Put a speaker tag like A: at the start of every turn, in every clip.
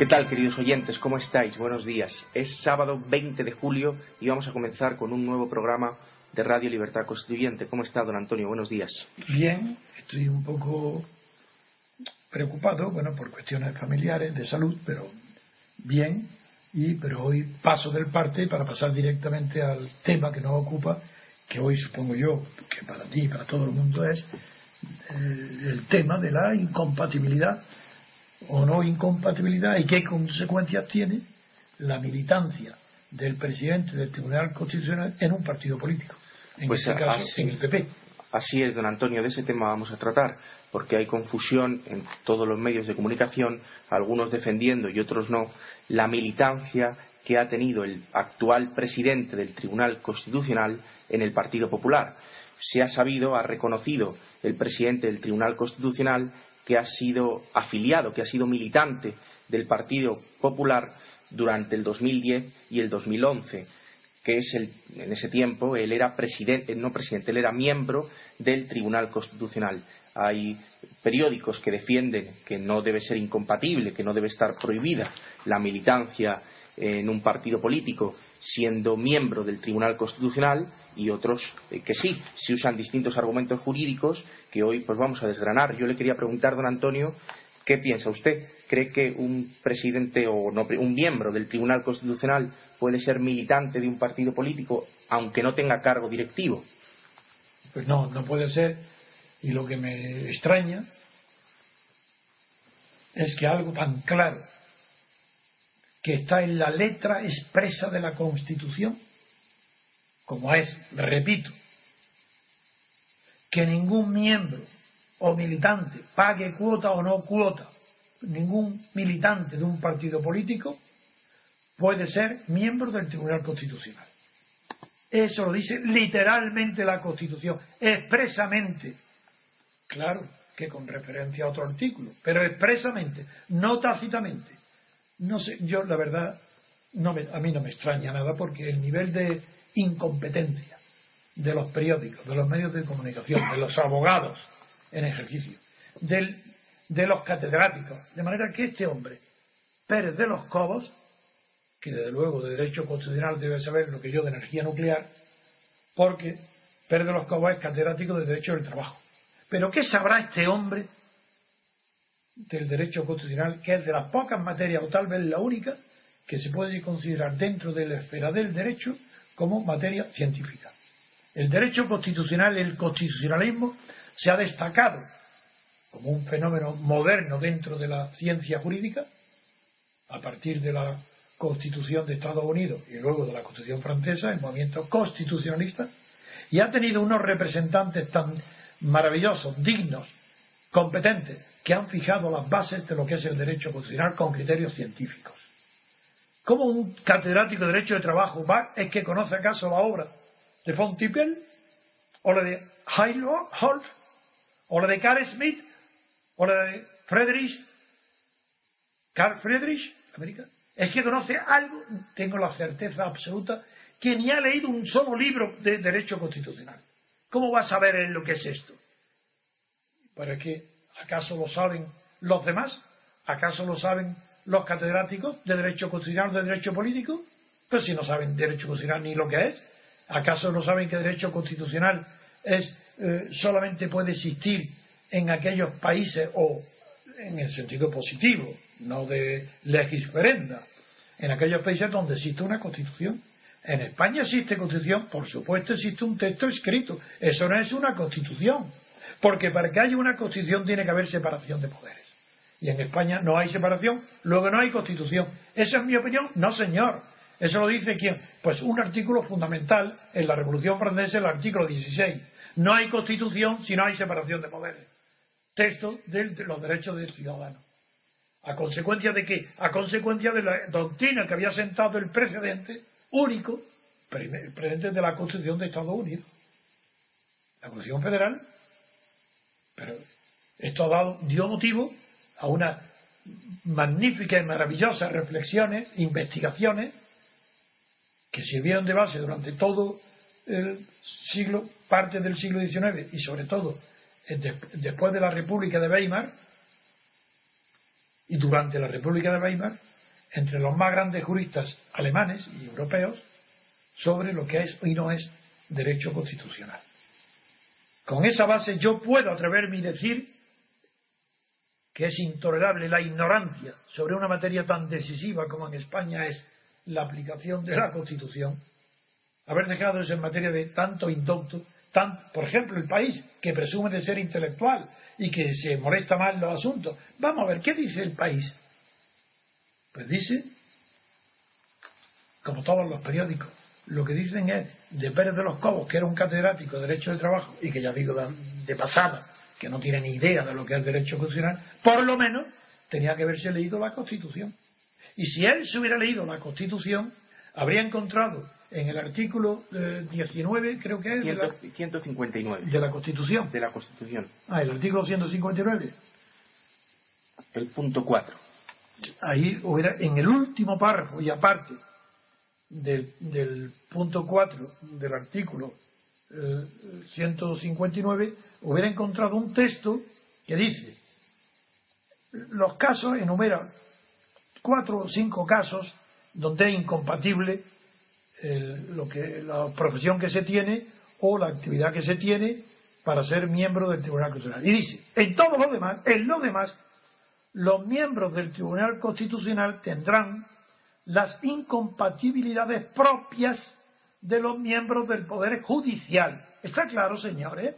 A: ¿Qué tal, queridos oyentes? ¿Cómo estáis? Buenos días. Es sábado 20 de julio y vamos a comenzar con un nuevo programa de Radio Libertad Constituyente. ¿Cómo está, don Antonio? Buenos días.
B: Bien, estoy un poco preocupado, bueno, por cuestiones familiares, de salud, pero bien, y pero hoy paso del parte para pasar directamente al tema que nos ocupa, que hoy supongo yo que para ti y para todo el mundo es eh, el tema de la incompatibilidad o no incompatibilidad y qué consecuencias tiene la militancia del presidente del Tribunal Constitucional en un partido político, en
A: Pues
B: este caso
A: así-
B: en el PP.
A: Así es, don Antonio, de ese tema vamos a tratar, porque hay confusión en todos los medios de comunicación, algunos defendiendo y otros no, la militancia que ha tenido el actual presidente del Tribunal Constitucional en el Partido Popular. Se ha sabido, ha reconocido el presidente del Tribunal Constitucional que ha sido afiliado, que ha sido militante del Partido Popular durante el 2010 y el 2011 que es el, en ese tiempo él era presidente, no presidente, él era miembro del Tribunal Constitucional. Hay periódicos que defienden que no debe ser incompatible, que no debe estar prohibida la militancia en un partido político siendo miembro del Tribunal Constitucional y otros eh, que sí, se usan distintos argumentos jurídicos que hoy pues vamos a desgranar. Yo le quería preguntar, don Antonio, ¿Qué piensa usted? ¿Cree que un presidente o no, un miembro del Tribunal Constitucional puede ser militante de un partido político aunque no tenga cargo directivo?
B: Pues no, no puede ser. Y lo que me extraña es que algo tan claro, que está en la letra expresa de la Constitución, como es, repito, que ningún miembro o militante pague cuota o no cuota, ningún militante de un partido político puede ser miembro del Tribunal Constitucional. Eso lo dice literalmente la Constitución, expresamente. Claro que con referencia a otro artículo, pero expresamente, no tácitamente. No sé, yo la verdad, no me- a mí no me extraña nada porque el nivel de incompetencia de los periódicos, de los medios de comunicación, de los abogados en ejercicio, del- de los catedráticos, de manera que este hombre, Pérez de los Cobos, que desde luego de derecho constitucional debe saber lo que yo de energía nuclear, porque Pérez de los Cobos es catedrático de derecho del trabajo. Pero ¿qué sabrá este hombre del derecho constitucional, que es de las pocas materias, o tal vez la única, que se puede considerar dentro de la esfera del derecho como materia científica? El derecho constitucional, el constitucionalismo, se ha destacado como un fenómeno moderno dentro de la ciencia jurídica, a partir de la Constitución de Estados Unidos y luego de la Constitución francesa, el movimiento constitucionalista, y ha tenido unos representantes tan maravillosos, dignos, competentes, que han fijado las bases de lo que es el derecho constitucional con criterios científicos. ¿Cómo un catedrático de Derecho de Trabajo va, es que conoce acaso la obra de Fontipel, o la de Holf, o la de Carl Smith, o la de Friedrich, Carl Friedrich, América? Es que conoce algo, tengo la certeza absoluta, que ni ha leído un solo libro de derecho constitucional. ¿Cómo va a saber él lo que es esto? ¿Para qué? ¿Acaso lo saben los demás? ¿Acaso lo saben los catedráticos de derecho constitucional, de derecho político? Pero si no saben derecho constitucional ni lo que es, ¿acaso no saben que derecho constitucional es eh, solamente puede existir en aquellos países o en el sentido positivo, no de legisferenda, en aquellos países donde existe una constitución? En España existe constitución, por supuesto existe un texto escrito, eso no es una constitución, porque para que haya una constitución tiene que haber separación de poderes. Y en España no hay separación, luego no hay constitución. ¿Esa es mi opinión? No, señor. ¿Eso lo dice quién? Pues un artículo fundamental en la Revolución Francesa, el artículo 16. No hay constitución si no hay separación de poderes. Texto de los derechos del ciudadano. ¿A consecuencia de qué? A consecuencia de la doctrina que había sentado el precedente único, el precedente de la Constitución de Estados Unidos. La Constitución Federal. Pero esto ha dado, dio motivo a unas magníficas y maravillosas reflexiones, investigaciones, que sirvieron de base durante todo el siglo, parte del siglo XIX y sobre todo de- después de la República de Weimar y durante la República de Weimar entre los más grandes juristas alemanes y europeos sobre lo que es y no es derecho constitucional. Con esa base yo puedo atreverme y decir que es intolerable la ignorancia sobre una materia tan decisiva como en España es la aplicación de la Constitución, haber dejado eso en materia de tanto indocto, tan, por ejemplo, el país que presume de ser intelectual y que se molesta más los asuntos. Vamos a ver, ¿qué dice el país? Pues dice, como todos los periódicos, lo que dicen es de Pérez de los Cobos, que era un catedrático de Derecho de Trabajo y que ya digo de pasada, que no tiene ni idea de lo que es derecho constitucional, por lo menos tenía que haberse leído la Constitución. Y si él se hubiera leído la Constitución, habría encontrado en el artículo 19, creo que es.
A: de la, 159.
B: De la Constitución.
A: De la Constitución.
B: Ah, el artículo 159.
A: El punto 4.
B: Ahí hubiera, en el último párrafo y aparte del, del punto 4 del artículo 159, eh, hubiera encontrado un texto que dice: los casos, enumera cuatro o cinco casos donde es incompatible lo que, la profesión que se tiene o la actividad que se tiene para ser miembro del Tribunal Constitucional. Y dice, en todo lo demás, en lo demás, los miembros del Tribunal Constitucional tendrán las incompatibilidades propias de los miembros del Poder Judicial. Está claro, señores,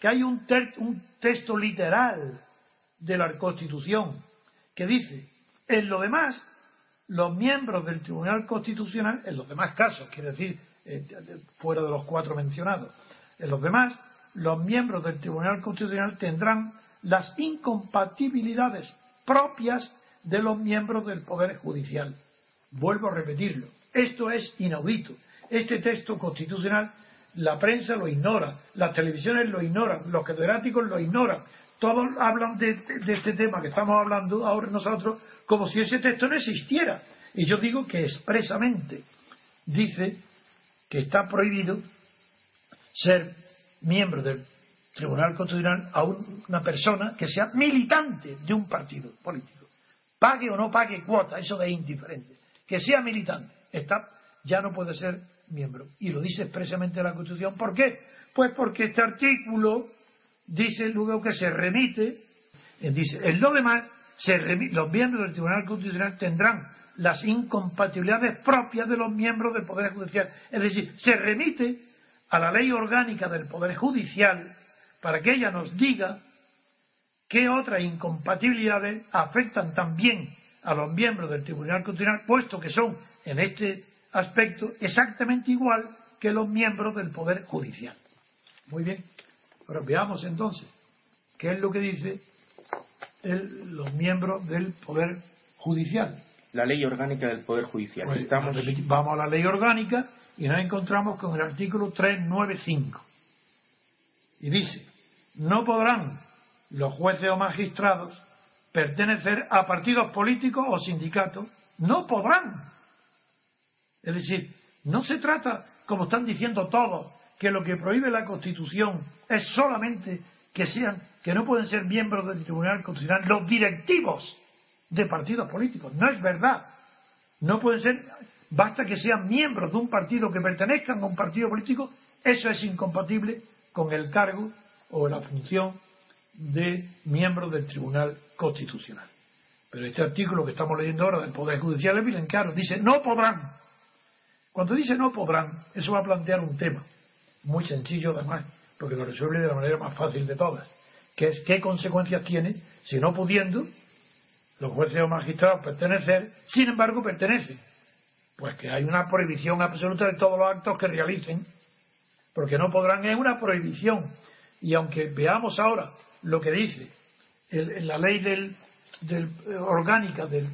B: que hay un, un texto literal de la Constitución que dice, en lo demás, los miembros del Tribunal Constitucional, en los demás casos, quiere decir, eh, fuera de los cuatro mencionados, en los demás, los miembros del Tribunal Constitucional tendrán las incompatibilidades propias de los miembros del Poder Judicial. Vuelvo a repetirlo. Esto es inaudito. Este texto constitucional, la prensa lo ignora, las televisiones lo ignoran, los catedráticos lo ignoran. Todos hablan de este tema que estamos hablando ahora nosotros como si ese texto no existiera. Y yo digo que expresamente dice que está prohibido ser miembro del Tribunal Constitucional a una persona que sea militante de un partido político. Pague o no pague cuota, eso es indiferente. Que sea militante, está, ya no puede ser miembro. Y lo dice expresamente la Constitución. ¿Por qué? Pues porque este artículo dice luego que se remite, dice, el lo demás los miembros del Tribunal Constitucional tendrán las incompatibilidades propias de los miembros del Poder Judicial. Es decir, se remite a la ley orgánica del Poder Judicial para que ella nos diga qué otras incompatibilidades afectan también a los miembros del Tribunal Constitucional, puesto que son en este aspecto exactamente igual que los miembros del Poder Judicial. Muy bien. Ahora veamos entonces qué es lo que dice los miembros del Poder Judicial.
A: La ley orgánica del Poder Judicial.
B: Pues, vamos a la ley orgánica y nos encontramos con el artículo 395. Y dice, no podrán los jueces o magistrados pertenecer a partidos políticos o sindicatos. No podrán. Es decir, no se trata, como están diciendo todos, que lo que prohíbe la Constitución es solamente que sean que no pueden ser miembros del Tribunal Constitucional los directivos de partidos políticos. No es verdad. No pueden ser, basta que sean miembros de un partido que pertenezcan a un partido político, eso es incompatible con el cargo o la función de miembro del Tribunal Constitucional. Pero este artículo que estamos leyendo ahora del Poder Judicial es bien claro, dice no podrán. Cuando dice no podrán, eso va a plantear un tema muy sencillo además porque lo resuelve de la manera más fácil de todas, que es qué consecuencias tiene si no pudiendo los jueces o magistrados pertenecer, sin embargo pertenecen. Pues que hay una prohibición absoluta de todos los actos que realicen, porque no podrán, es una prohibición. Y aunque veamos ahora lo que dice en la ley del, del eh, orgánica del,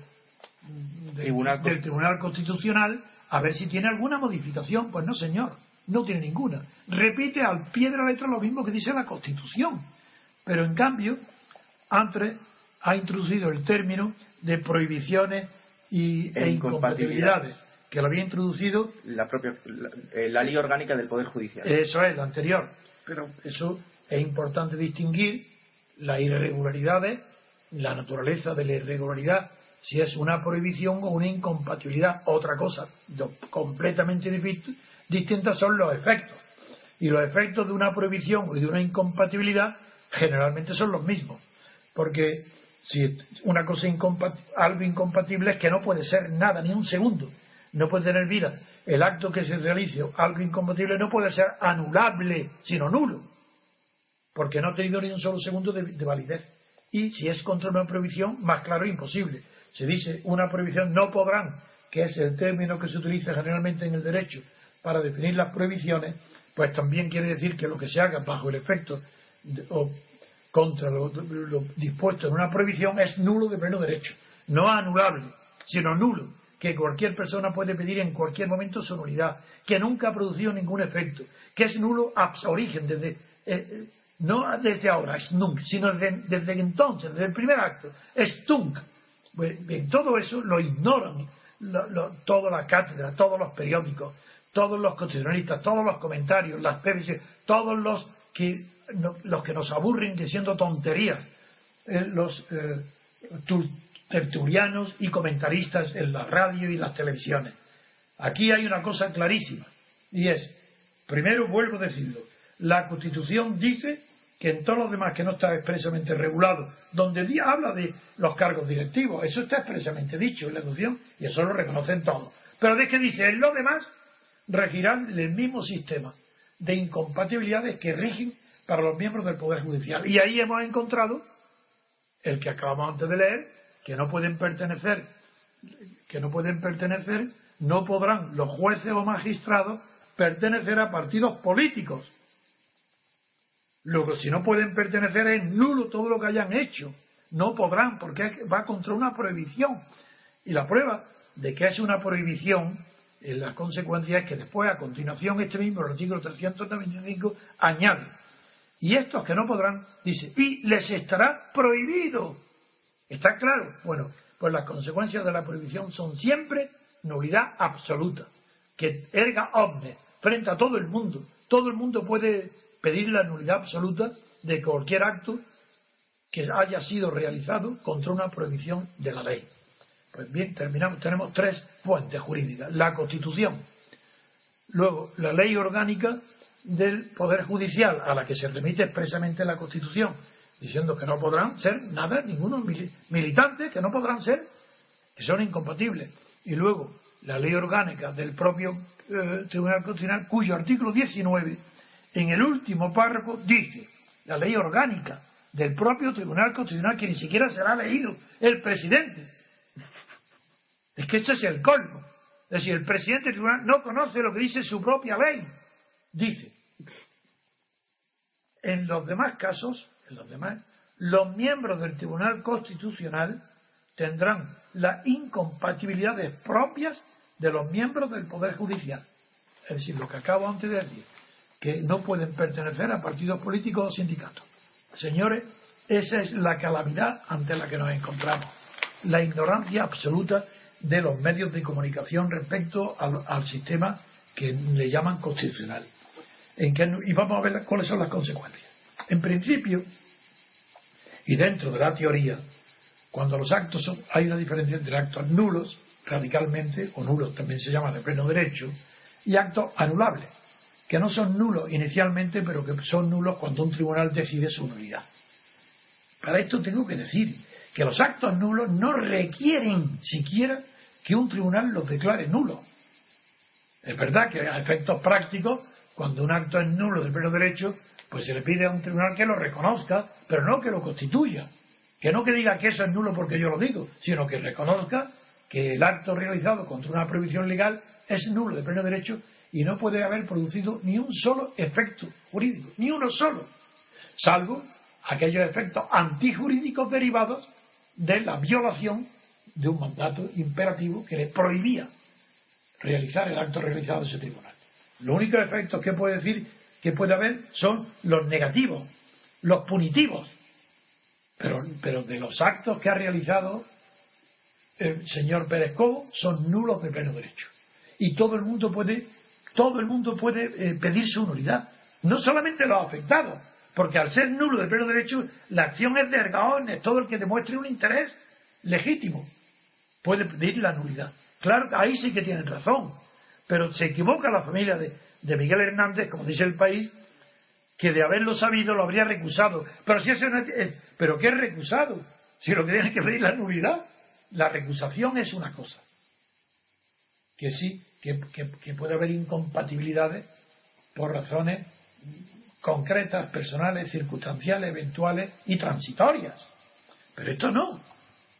B: Tribunal, del Tribunal Constitucional, a ver si tiene alguna modificación. Pues no, señor no tiene ninguna. Repite al pie de la letra lo mismo que dice la Constitución. Pero en cambio, Antre ha introducido el término de prohibiciones y, e, incompatibilidades, que lo había introducido
A: la propia eh, la, ley orgánica del Poder Judicial.
B: Eso es, la anterior. Pero eso es importante distinguir las irregularidades, la naturaleza de la irregularidad si es una prohibición o una incompatibilidad. Otra cosa completamente distinta son los efectos. Y los efectos de una prohibición y de una incompatibilidad generalmente son los mismos. Porque si una cosa algo incompatible es que no puede ser nada, ni un segundo. No puede tener vida. El acto que se realice, algo incompatible, no puede ser anulable, sino nulo. Porque no ha tenido ni un solo segundo de, de validez. Y si es contra una prohibición, más claro, imposible se dice una prohibición no podrán, que es el término que se utiliza generalmente en el derecho para definir las prohibiciones, pues también quiere decir que lo que se haga bajo el efecto o contra lo, dispuesto en una prohibición es nulo de pleno derecho, no anulable, sino nulo, que cualquier persona puede pedir en cualquier momento su nulidad, que nunca ha producido ningún efecto, que es nulo a origen, desde, eh, eh, no desde ahora, es nunc, sino desde, entonces, desde el primer acto, es tunc, pues, todo eso lo ignoran toda la cátedra, todos los periódicos, todos los constitucionalistas, todos los comentarios, las PBC, todos los que, los que nos aburren diciendo tonterías, eh, los eh, tertulianos y comentaristas en la radio y las televisiones. Aquí hay una cosa clarísima, y es, primero vuelvo a decirlo, la Constitución dice que en todos los demás que no está expresamente regulado, donde habla de los cargos directivos, eso está expresamente dicho en la educación y eso lo reconocen todos. Pero de que dice, en los demás regirán el mismo sistema de incompatibilidades que rigen para los miembros del Poder Judicial. Y ahí hemos encontrado el que acabamos antes de leer, que no pueden pertenecer, que no pueden pertenecer, no podrán los jueces o magistrados pertenecer a partidos políticos Luego, si no pueden pertenecer, es nulo todo lo que hayan hecho. No podrán, porque va contra una prohibición. Y la prueba de que es una prohibición, la consecuencia es que después, a continuación, este mismo artículo 395 añade. Y estos que no podrán, dice, y les estará prohibido. ¿Está claro? Bueno, pues las consecuencias de la prohibición son siempre nulidad absoluta, que erga omnes, frente a todo el mundo. Todo el mundo puede pedir la nulidad absoluta de cualquier acto que haya sido realizado contra una prohibición de la ley. Pues bien, terminamos. Tenemos tres fuentes jurídicas. La Constitución, luego la ley orgánica del Poder Judicial, a la que se remite expresamente la Constitución, diciendo que no podrán ser nada, ninguno militantes, que no podrán ser, que son incompatibles. Y luego la ley orgánica del propio eh, Tribunal Constitucional, cuyo artículo 19 en el último párrafo dice la ley orgánica del propio Tribunal Constitucional que ni siquiera será leído el presidente. Es que esto es el colmo. Es decir, el presidente del tribunal no conoce lo que dice su propia ley. Dice, en los demás casos, en los demás, los miembros del Tribunal Constitucional tendrán las incompatibilidades propias de los miembros del Poder Judicial. Es decir, lo que acabo antes de decir que no pueden pertenecer a partidos políticos o sindicatos. Señores, esa es la calamidad ante la que nos encontramos. La ignorancia absoluta de los medios de comunicación respecto al, sistema que le llaman constitucional. y vamos a ver cuáles son las consecuencias. En principio, y dentro de la teoría, cuando los actos son, hay una diferencia entre actos nulos, radicalmente, o nulos también se llama de pleno derecho, y actos anulables que no son nulos inicialmente, pero que son nulos cuando un tribunal decide su nulidad. Para esto tengo que decir que los actos nulos no requieren siquiera que un tribunal los declare nulos. Es verdad que a efectos prácticos, cuando un acto es nulo de pleno derecho, pues se le pide a un tribunal que lo reconozca, pero no que lo constituya. Que no que diga que eso es nulo porque yo lo digo, sino que reconozca que el acto realizado contra una prohibición legal es nulo de pleno derecho y no puede haber producido ni un solo efecto jurídico, ni uno solo, salvo aquellos efectos antijurídicos derivados de la violación de un mandato imperativo que le prohibía realizar el acto realizado de ese tribunal. Los únicos efectos que puede decir que puede haber son los negativos, los punitivos, pero, pero de los actos que ha realizado el señor Pérez Cobo son nulos de pleno derecho. Y todo el mundo puede todo el mundo puede eh, pedir su nulidad. No solamente los afectados, porque al ser nulo de pleno derecho, la acción es de ergaones, todo el que demuestre un interés legítimo. puede pedir la nulidad. Claro, ahí sí que tienen razón, pero se equivoca la familia de, Miguel Hernández, como dice el país, que de haberlo sabido lo habría recusado. Pero si ese pero ¿qué es recusado? Si lo que tiene que pedir la nulidad, la recusación es una cosa. Que sí, que puede haber incompatibilidades por razones concretas, personales, circunstanciales, eventuales y transitorias. Pero esto no.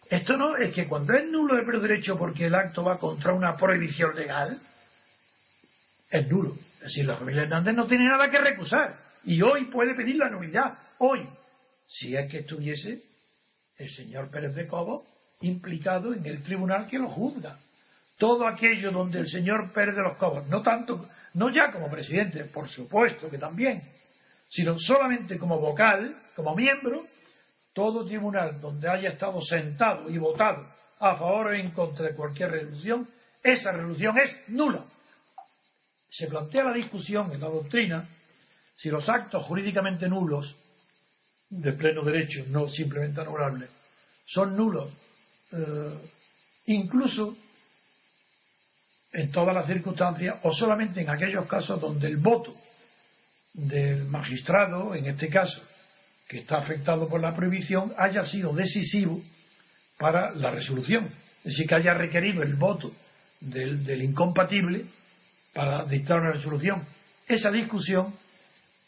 B: Esto no es que cuando es nulo de derecho porque el acto va contra una prohibición legal, es nulo. Es decir, la familia Hernández no tiene nada que recusar. Y hoy puede pedir la nulidad. Hoy. Si es que estuviese el señor Pérez de Cobo implicado en el tribunal que lo juzga. Todo aquello donde el señor Pérez de los Cobos, no tanto, no ya como presidente, por supuesto que también, sino solamente como vocal, como miembro, todo tribunal donde haya estado sentado y votado a favor o en contra de cualquier resolución, esa resolución es nula. Se plantea la discusión en la doctrina si los actos jurídicamente nulos, de pleno derecho, no simplemente anulables, son nulos, eh, incluso en todas las circunstancias o solamente en aquellos casos donde el voto del magistrado, en este caso, que está afectado por la prohibición, haya sido decisivo para la resolución. Es decir, que haya requerido el voto del, incompatible para dictar una resolución. Esa discusión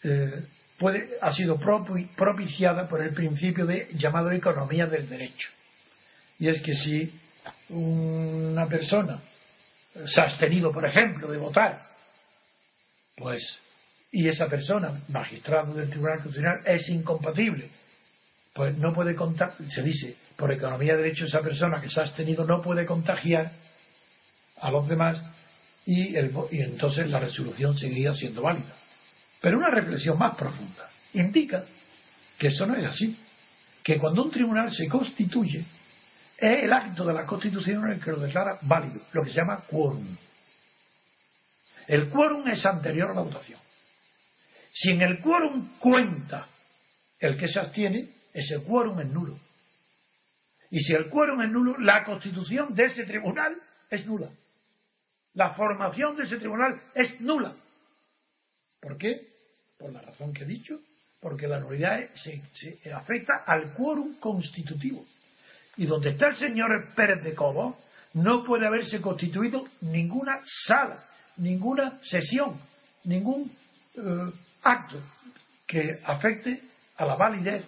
B: eh, puede, ha sido propiciada por el principio de llamado economía del derecho. Y es que si una persona se ha abstenido, por ejemplo, de votar, pues y esa persona, magistrado del Tribunal Constitucional, es incompatible, pues no puede contar, se dice, por economía de derecho, esa persona que se ha abstenido no puede contagiar a los demás y, entonces la resolución seguiría siendo válida. Pero una reflexión más profunda indica que eso no es así, que cuando un tribunal se constituye, es el acto de la Constitución el que lo declara válido, lo que se llama quórum. El quórum es anterior a la votación. Si en el quórum cuenta el que se abstiene, ese quórum es nulo. Y si el quórum es nulo, la constitución de ese tribunal es nula. La formación de ese tribunal es nula. ¿Por qué? Por la razón que he dicho, porque la nulidad se, afecta al quórum constitutivo. Y donde está el señor Pérez de Cobo, no puede haberse constituido ninguna sala, ninguna sesión, ningún eh, acto que afecte a la validez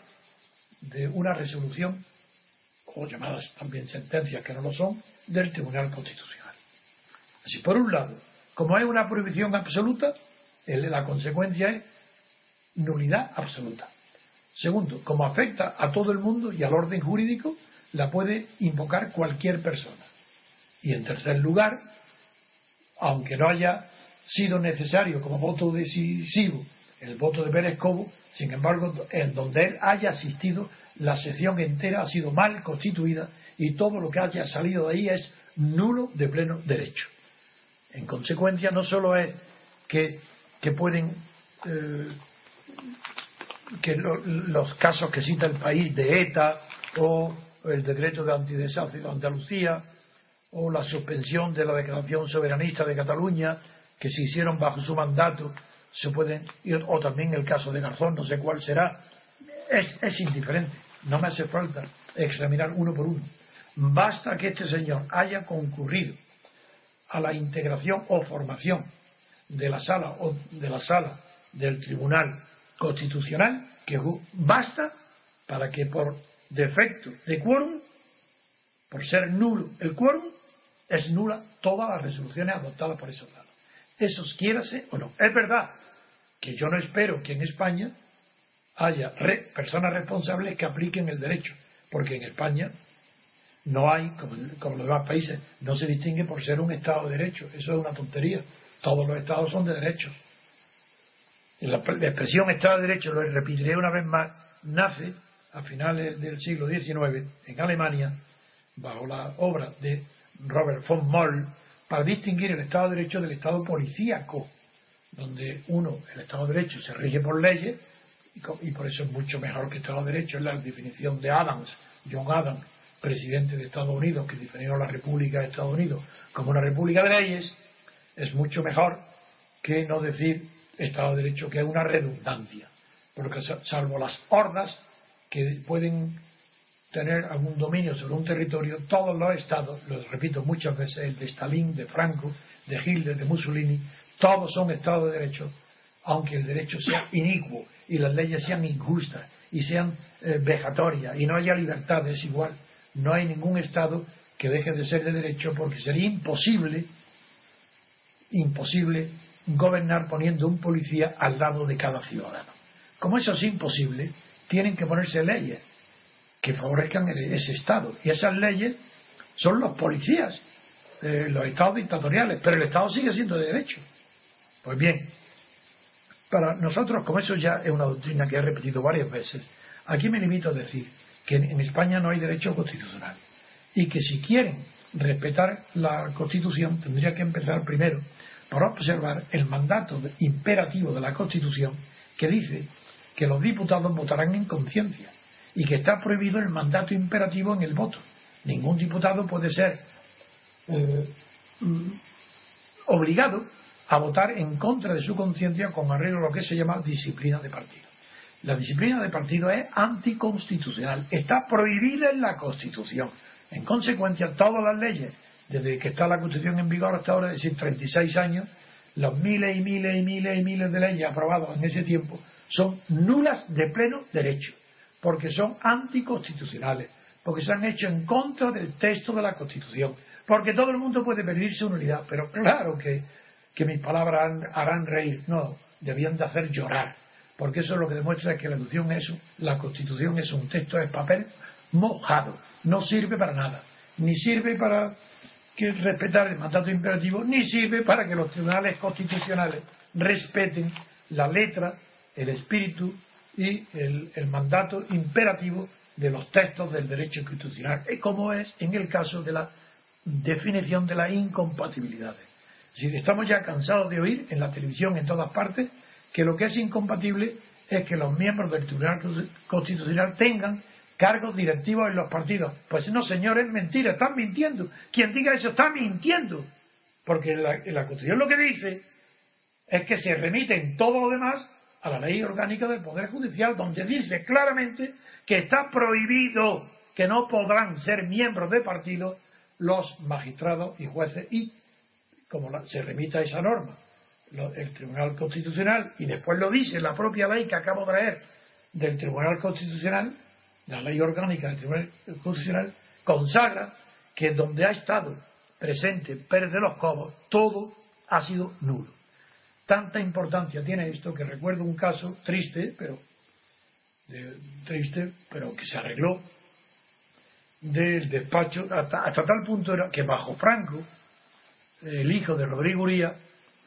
B: de una resolución o llamadas también sentencias que no lo son del Tribunal Constitucional. Así, por un lado, como hay una prohibición absoluta, la consecuencia es nulidad absoluta. Segundo, como afecta a todo el mundo y al orden jurídico, la puede invocar cualquier persona. Y en tercer lugar, aunque no haya sido necesario como voto decisivo el voto de Pérez Cobo, sin embargo, en donde él haya asistido, la sesión entera ha sido mal constituida y todo lo que haya salido de ahí es nulo de pleno derecho. En consecuencia, no solo es que, pueden eh, que los casos que cita el país de ETA o el decreto de antidesahucio de Andalucía o la suspensión de la declaración soberanista de Cataluña que se hicieron bajo su mandato se pueden o también el caso de Garzón, no sé cuál será, es, es indiferente, no me hace falta examinar uno por uno. Basta que este señor haya concurrido a la integración o formación de la sala o de la sala del Tribunal Constitucional, que basta para que por defecto de quórum, por ser nulo el quórum, es nula todas las resoluciones adoptadas por esos lados. Eso quiérase o no. Es verdad que yo no espero que en España haya personas responsables que apliquen el derecho, porque en España no hay, como, en los demás países, no se distingue por ser un Estado de derecho. Eso es una tontería. Todos los Estados son de derecho. La, la expresión Estado de Derecho, lo repetiré una vez más, nace a finales del siglo XIX en Alemania, bajo la obra de Robert von Moll, para distinguir el Estado de Derecho del Estado policíaco donde uno, el Estado de Derecho, se rige por leyes y, por eso es mucho mejor que Estado de Derecho, es la definición de Adams, John Adams, presidente de Estados Unidos que definió la República de Estados Unidos como una república de leyes, es mucho mejor que no decir Estado de Derecho, que es una redundancia. Porque salvo las hordas que pueden tener algún dominio sobre un territorio, todos los estados, lo repito muchas veces, el de Stalin, de Franco, de Hitler, de Mussolini, todos son estados de derecho, aunque el derecho sea inicuo y las leyes sean injustas y sean eh, vejatorias y no haya libertad, es igual. No hay ningún estado que deje de ser de derecho porque sería imposible, imposible gobernar poniendo un policía al lado de cada ciudadano. Como eso es imposible, tienen que ponerse leyes que favorezcan ese Estado. Y esas leyes son los policías, eh, los estados dictatoriales, pero el Estado sigue siendo de derecho. Pues bien, para nosotros, como eso ya es una doctrina que he repetido varias veces, aquí me limito a decir que en España no hay derecho constitucional y que si quieren respetar la Constitución tendría que empezar primero por observar el mandato imperativo de la Constitución que dice que los diputados votarán en conciencia y que está prohibido el mandato imperativo en el voto. Ningún diputado puede ser eh, mm, obligado a votar en contra de su conciencia con arreglo a lo que se llama disciplina de partido. La disciplina de partido es anticonstitucional, está prohibida en la Constitución. En consecuencia, todas las leyes, desde que está la Constitución en vigor hasta ahora, es decir, 36 años, los miles y miles y miles y miles de leyes aprobadas en ese tiempo son nulas de pleno derecho porque son anticonstitucionales, porque se han hecho en contra del texto de la Constitución, porque todo el mundo puede pedir su unidad, pero claro que, que mis palabras harán reír, no, debían de hacer llorar, porque eso es lo que demuestra que la Constitución es, la Constitución es un texto de papel mojado, no sirve para nada, ni sirve para que respetar el mandato imperativo, ni sirve para que los tribunales constitucionales respeten la letra, el espíritu y el, mandato imperativo de los textos del derecho constitucional, como es en el caso de la definición de las incompatibilidades. Si estamos ya cansados de oír en la televisión en todas partes que lo que es incompatible es que los miembros del Tribunal Constitucional tengan cargos directivos en los partidos. Pues no, señores, mentira, están mintiendo. Quien diga eso está mintiendo. Porque la, la Constitución lo que dice es que se remiten todo lo demás a la ley orgánica del Poder Judicial, donde dice claramente que está prohibido que no podrán ser miembros de partido los magistrados y jueces y, como se remita esa norma, el Tribunal Constitucional, y después lo dice la propia ley que acabo de traer del Tribunal Constitucional, la ley orgánica del Tribunal Constitucional, consagra que donde ha estado presente Pérez de los Cobos, todo ha sido nulo. Tanta importancia tiene esto que recuerdo un caso triste, pero triste, pero que se arregló del despacho hasta, tal punto era que bajo Franco el hijo de Rodrigo Uría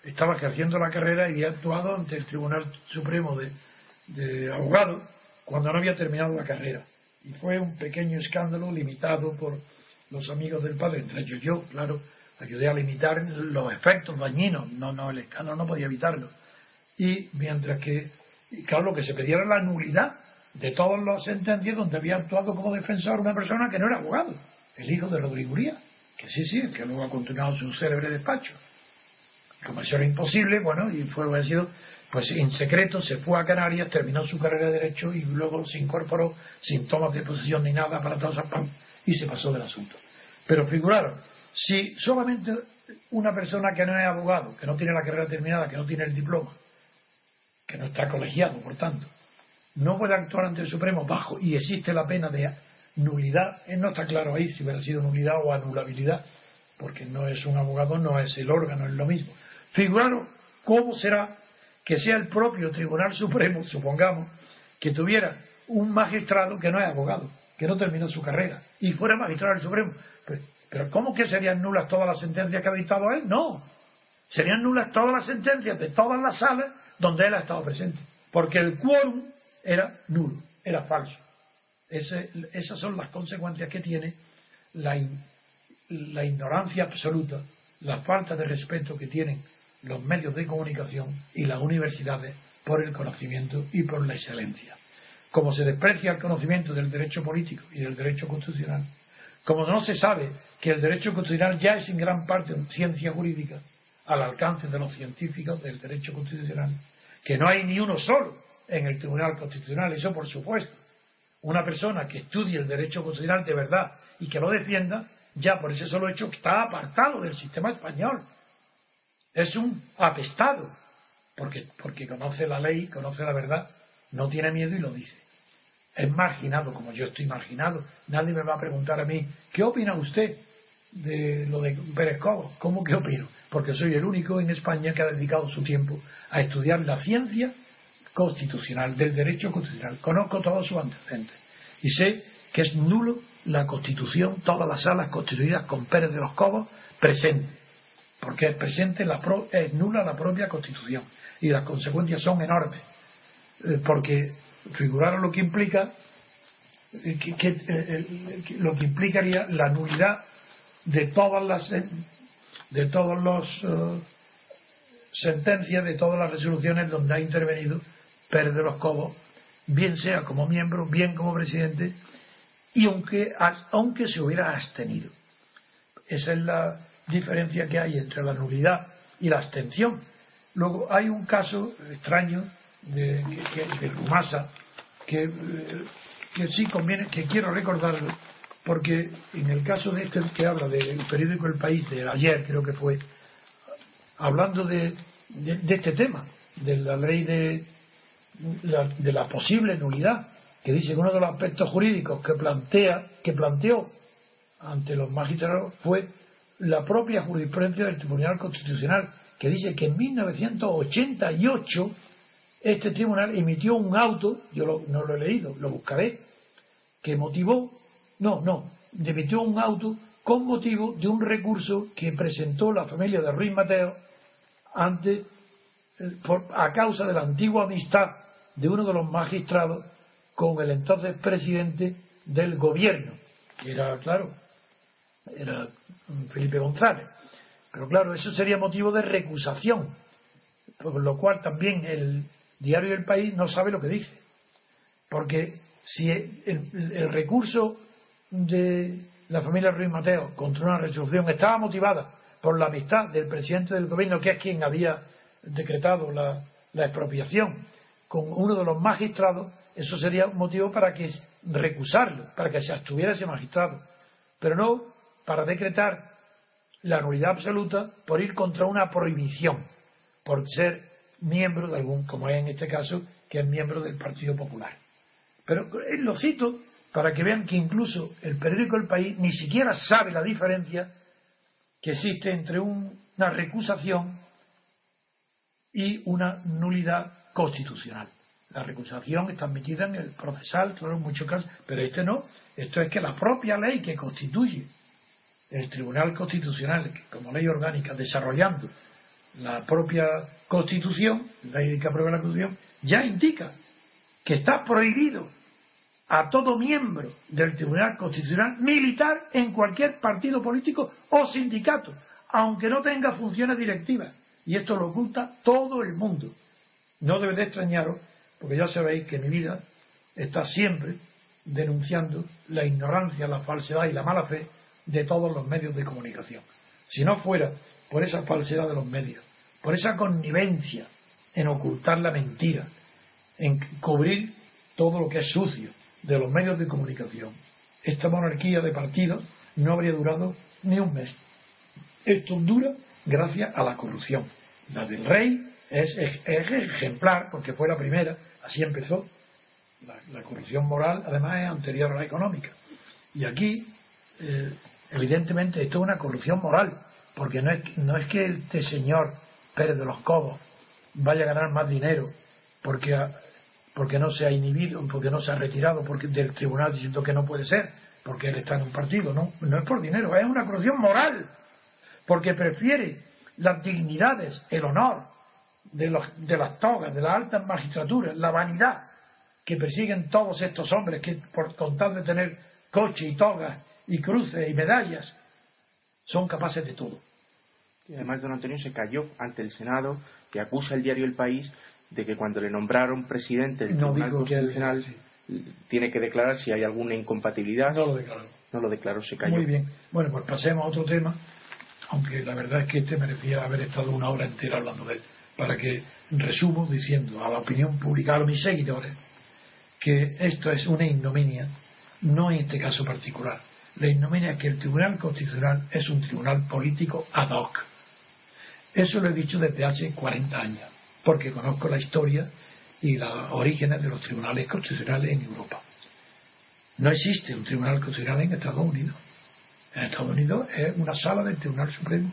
B: estaba ejerciendo la carrera y había actuado ante el Tribunal Supremo de, Abogados cuando no había terminado la carrera. Y fue un pequeño escándalo limitado por los amigos del padre, entre ellos yo, claro, ayudé a limitar los efectos dañinos, no, no, el escándalo no podía evitarlo. Y mientras que, y claro, lo que se pedía era la nulidad de todas las sentencias donde había actuado como defensor una persona que no era abogado, el hijo de Rodrigo Uría, que sí, sí, que luego ha continuado su célebre despacho. Como eso era imposible, bueno, y fue vencido, pues en secreto se fue a Canarias, terminó su carrera de Derecho y luego se incorporó sin tomas de posición ni nada para todas y se pasó del asunto. Pero figuraron, si solamente una persona que no es abogado, que no tiene la carrera terminada, que no tiene el diploma, que no está colegiado, por tanto, no puede actuar ante el Supremo bajo y existe la pena de nulidad, eh, no está claro ahí si hubiera sido nulidad o anulabilidad, porque no es un abogado, no es el órgano, es lo mismo. Figuraron cómo será que sea el propio Tribunal Supremo, supongamos, que tuviera un magistrado que no es abogado, que no terminó su carrera, y fuera magistrado del Supremo. Pues pero ¿cómo que serían nulas todas las sentencias que ha dictado él? No. Serían nulas todas las sentencias de todas las salas donde él ha estado presente. Porque el quórum era nulo, era falso. Esas son las consecuencias que tiene la, la ignorancia absoluta, la falta de respeto que tienen los medios de comunicación y las universidades por el conocimiento y por la excelencia. Como se desprecia el conocimiento del derecho político y del derecho constitucional, Como no se sabe que el derecho constitucional ya es en gran parte ciencia jurídica, al alcance de los científicos del derecho constitucional, que no hay ni uno solo en el Tribunal Constitucional, eso por supuesto. Una persona que estudie el derecho constitucional de verdad y que lo defienda, ya por ese solo hecho está apartado del sistema español. Es un apestado, porque, porque conoce la ley, conoce la verdad, no tiene miedo y lo dice. Es marginado, como yo estoy marginado. Nadie me va a preguntar a mí, ¿qué opina usted de lo de Pérez Cobo? ¿Cómo que opino? Porque soy el único en España que ha dedicado su tiempo a estudiar la ciencia constitucional, del derecho constitucional. Conozco todos sus antecedentes y sé que es nulo la constitución, todas las salas constituidas con Pérez de los Cobos presente, porque es presente la es nula la propia constitución y las consecuencias son enormes, eh, porque figuraron lo que implica eh, que, eh, lo que implicaría la nulidad de todas las de todos los sentencias de todas las resoluciones donde ha intervenido Pérez de los Cobos bien sea como miembro bien como presidente y aunque, aunque se hubiera abstenido. Esa es la diferencia que hay entre la nulidad y la abstención. Luego hay un caso extraño de, de, Kumasa que, eh, que sí conviene, que quiero recordarlo, porque en el caso de este que habla del periódico El País de ayer, creo que fue, hablando de, de este tema, de la ley de, de la posible nulidad, que dice que uno de los aspectos jurídicos que plantea, que planteó ante los magistrados fue la propia jurisprudencia del Tribunal Constitucional, que dice que en 1988 este tribunal emitió un auto, yo no lo he leído, lo buscaré, que motivó, no, no, emitió un auto con motivo de un recurso que presentó la familia de Ruiz Mateo ante, eh, a causa de la antigua amistad de uno de los magistrados con el entonces presidente del gobierno, que era, claro, era Felipe González. Pero claro, eso sería motivo de recusación, por lo cual también el diario del país no sabe lo que dice. Porque si el, recurso de la familia Ruiz Mateo contra una resolución estaba motivada por la amistad del presidente del gobierno, que es quien había decretado la, la expropiación, con uno de los magistrados, eso sería un motivo para que recusarlo, para que se abstuviera ese magistrado, pero no para decretar la nulidad absoluta por ir contra una prohibición, por ser miembro de algún, como es en este caso, que es miembro del Partido Popular. Pero lo cito para que vean que incluso el periódico El País ni siquiera sabe la diferencia que existe entre una recusación y una nulidad constitucional. La recusación está admitida en el procesal, claro, en muchos casos, pero este no. Esto es que la propia ley que constituye el Tribunal Constitucional, como ley orgánica, desarrollando la propia Constitución, la ley que aprueba la Constitución, ya indica que está prohibido a todo miembro del Tribunal Constitucional militar en cualquier partido político o sindicato, aunque no tenga funciones directivas. Y esto lo oculta todo el mundo. No debe de extrañaros porque ya sabéis que mi vida está siempre denunciando la ignorancia, la falsedad y la mala fe de todos los medios de comunicación. Si no fuera por esa falsedad de los medios, por esa connivencia en ocultar la mentira, en cubrir todo lo que es sucio de los medios de comunicación, esta monarquía de partidos no habría durado ni un mes. Esto dura gracias a la corrupción. La del rey es, ejemplar porque fue la primera, así empezó. La, corrupción moral, además, es anterior a la económica. Y aquí, eh, evidentemente, esto es una corrupción moral, porque no es, no es que este señor Pérez de los Cobos vaya a ganar más dinero porque, porque no se ha inhibido, porque no se ha retirado porque, del tribunal diciendo que no puede ser, porque él está en un partido. No, no es por dinero, es una corrupción moral, porque prefiere las dignidades, el honor, de, los, de las togas, de las altas magistraturas, la vanidad que persiguen todos estos hombres que por contar de tener coche y togas y cruces y medallas son capaces de todo.
A: Y además don Antonio se cayó ante el Senado que acusa el diario El País de que cuando le nombraron presidente del Tribunal Constitucional tiene que declarar si hay alguna incompatibilidad.
B: No lo declaró.
A: no lo declaró, se cayó.
B: Muy bien. Bueno, pues pasemos a otro tema, aunque la verdad es que este merecía haber estado una hora entera hablando de él, para que resumo diciendo a la opinión pública, a mis seguidores, que esto es una ignominia, no en este caso particular. La ignominia es que el Tribunal Constitucional es un tribunal político ad hoc. Eso lo he dicho desde hace 40 años, porque conozco la historia y los orígenes de los tribunales constitucionales en Europa. No existe un tribunal constitucional en Estados Unidos. En Estados Unidos es una sala del Tribunal Supremo.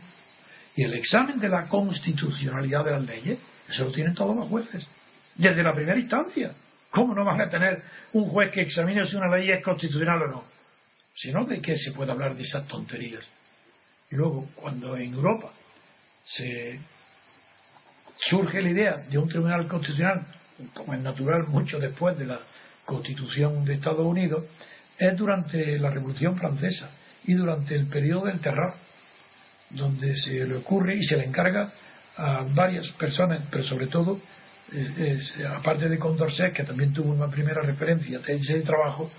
B: Y el examen de la constitucionalidad de las leyes, eso lo tienen todos los jueces, desde la primera instancia. ¿Cómo no van a tener un juez que examine si una ley es constitucional o no? Si no, ¿de qué se puede hablar de esas tonterías? Y luego, cuando en Europa se surge la idea de un tribunal constitucional, como es natural mucho después de la constitución de Estados Unidos, es durante la Revolución Francesa y durante el periodo del terror, donde se le ocurre y se le encarga a varias personas, pero sobre todo, aparte de Condorcet, que también tuvo una primera referencia de ese trabajo,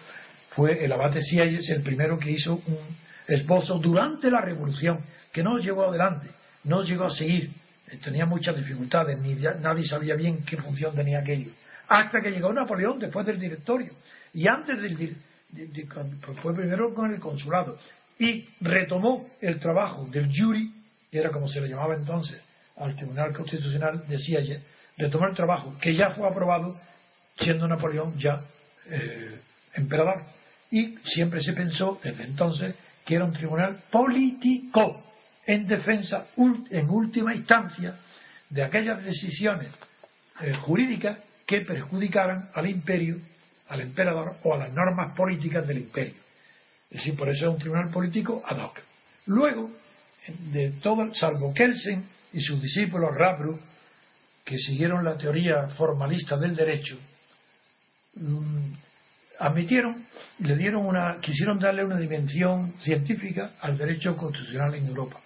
B: fue el abate Sieyes el primero que hizo un esbozo durante la Revolución, que no llegó adelante, no llegó a seguir, tenía muchas dificultades, ni nadie sabía bien qué función tenía aquello. Hasta que llegó Napoleón después del directorio. Y antes del. fue primero con el consulado. Y retomó el trabajo del jury, que era como se le llamaba entonces al Tribunal Constitucional, decía ayer, retomó el trabajo que ya fue aprobado siendo Napoleón ya eh, emperador. Y siempre se pensó desde entonces que era un tribunal político en defensa, en última instancia, de aquellas decisiones eh, jurídicas que perjudicaran al imperio, al emperador o a las normas políticas del imperio. Es decir, por eso es un tribunal político ad hoc. Luego, de todo, salvo Kelsen y sus discípulos Rabru, que siguieron la teoría formalista del derecho, mm, admitieron, le dieron una, quisieron darle una dimensión científica al derecho constitucional en Europa.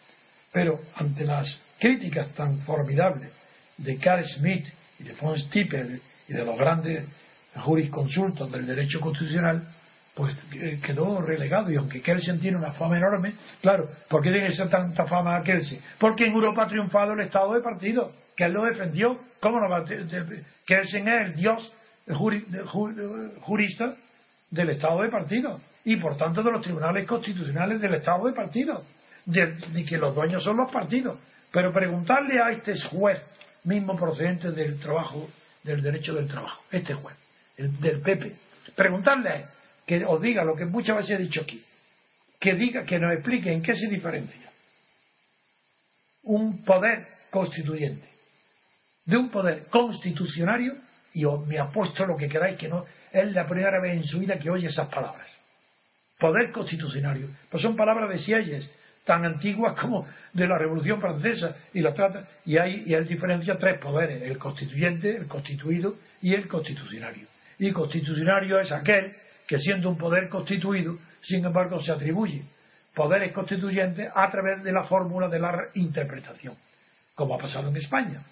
B: Pero ante las críticas tan formidables de Carl Smith y de von Stippel y de los grandes jurisconsultos del derecho constitucional, pues eh, quedó relegado. Y aunque Kelsen tiene una fama enorme, claro, ¿por qué tiene esa tanta fama a Kelsen? Porque en Europa ha triunfado el Estado de partido, que él lo defendió. ¿Cómo no va Kelsen es el dios jurista del Estado de partido y por tanto de los tribunales constitucionales del Estado de partido, de que los dueños son los partidos. Pero preguntarle a este juez mismo procedente del trabajo del derecho del trabajo, este juez, el del PP. Preguntarle a que os diga lo que muchas veces he dicho aquí, que diga, que nos explique en qué se diferencia un poder constituyente de un poder constitucionario, y os me apuesto lo que queráis, que no es la primera vez en su vida que oye esas palabras. Poder constitucionario. Pues son palabras de Sieyes, tan antiguas como de la Revolución Francesa y la trata y hay y hay diferencia tres poderes el constituyente el constituido y el constitucionario y constitucionario es aquel que siendo un poder constituido sin embargo se atribuye poderes constituyentes a través de la fórmula de la interpretación como ha pasado en España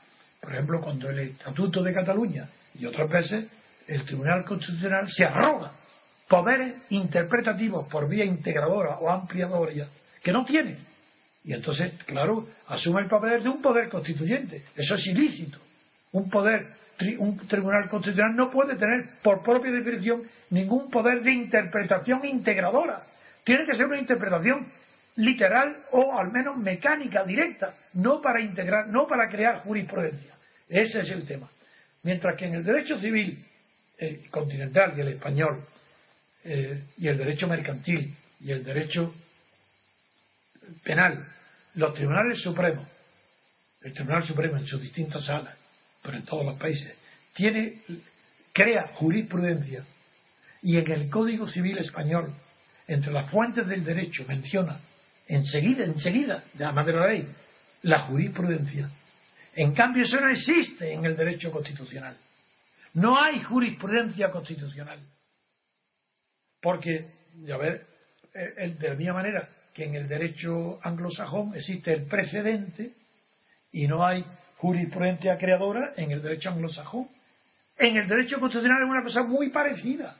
B: por ejemplo cuando el Estatuto de Cataluña y otras veces el Tribunal Constitucional se arroga poderes interpretativos por vía integradora o ampliadora que no tiene. Y entonces, claro, asume el papel de un poder constituyente. Eso es ilícito. Un poder, un tribunal constitucional no puede tener, por propia definición, ningún poder de interpretación integradora. Tiene que ser una interpretación literal o al menos mecánica, directa, no para integrar, no para crear jurisprudencia. Ese es el tema. Mientras que en el derecho civil eh, continental y el español, eh, y el derecho mercantil y el derecho penal, los tribunales supremos, el Tribunal Supremo en sus distintas salas, pero en todos los países, tiene, crea jurisprudencia y en el Código Civil Español, entre las fuentes del derecho, menciona enseguida, enseguida, madre de la ley, la jurisprudencia. En cambio, eso no existe en el derecho constitucional. No hay jurisprudencia constitucional. Porque, a ver, eh, de la misma manera, que en el derecho anglosajón existe el precedente y no hay jurisprudencia creadora en el derecho anglosajón. En el derecho constitucional es una cosa muy parecida.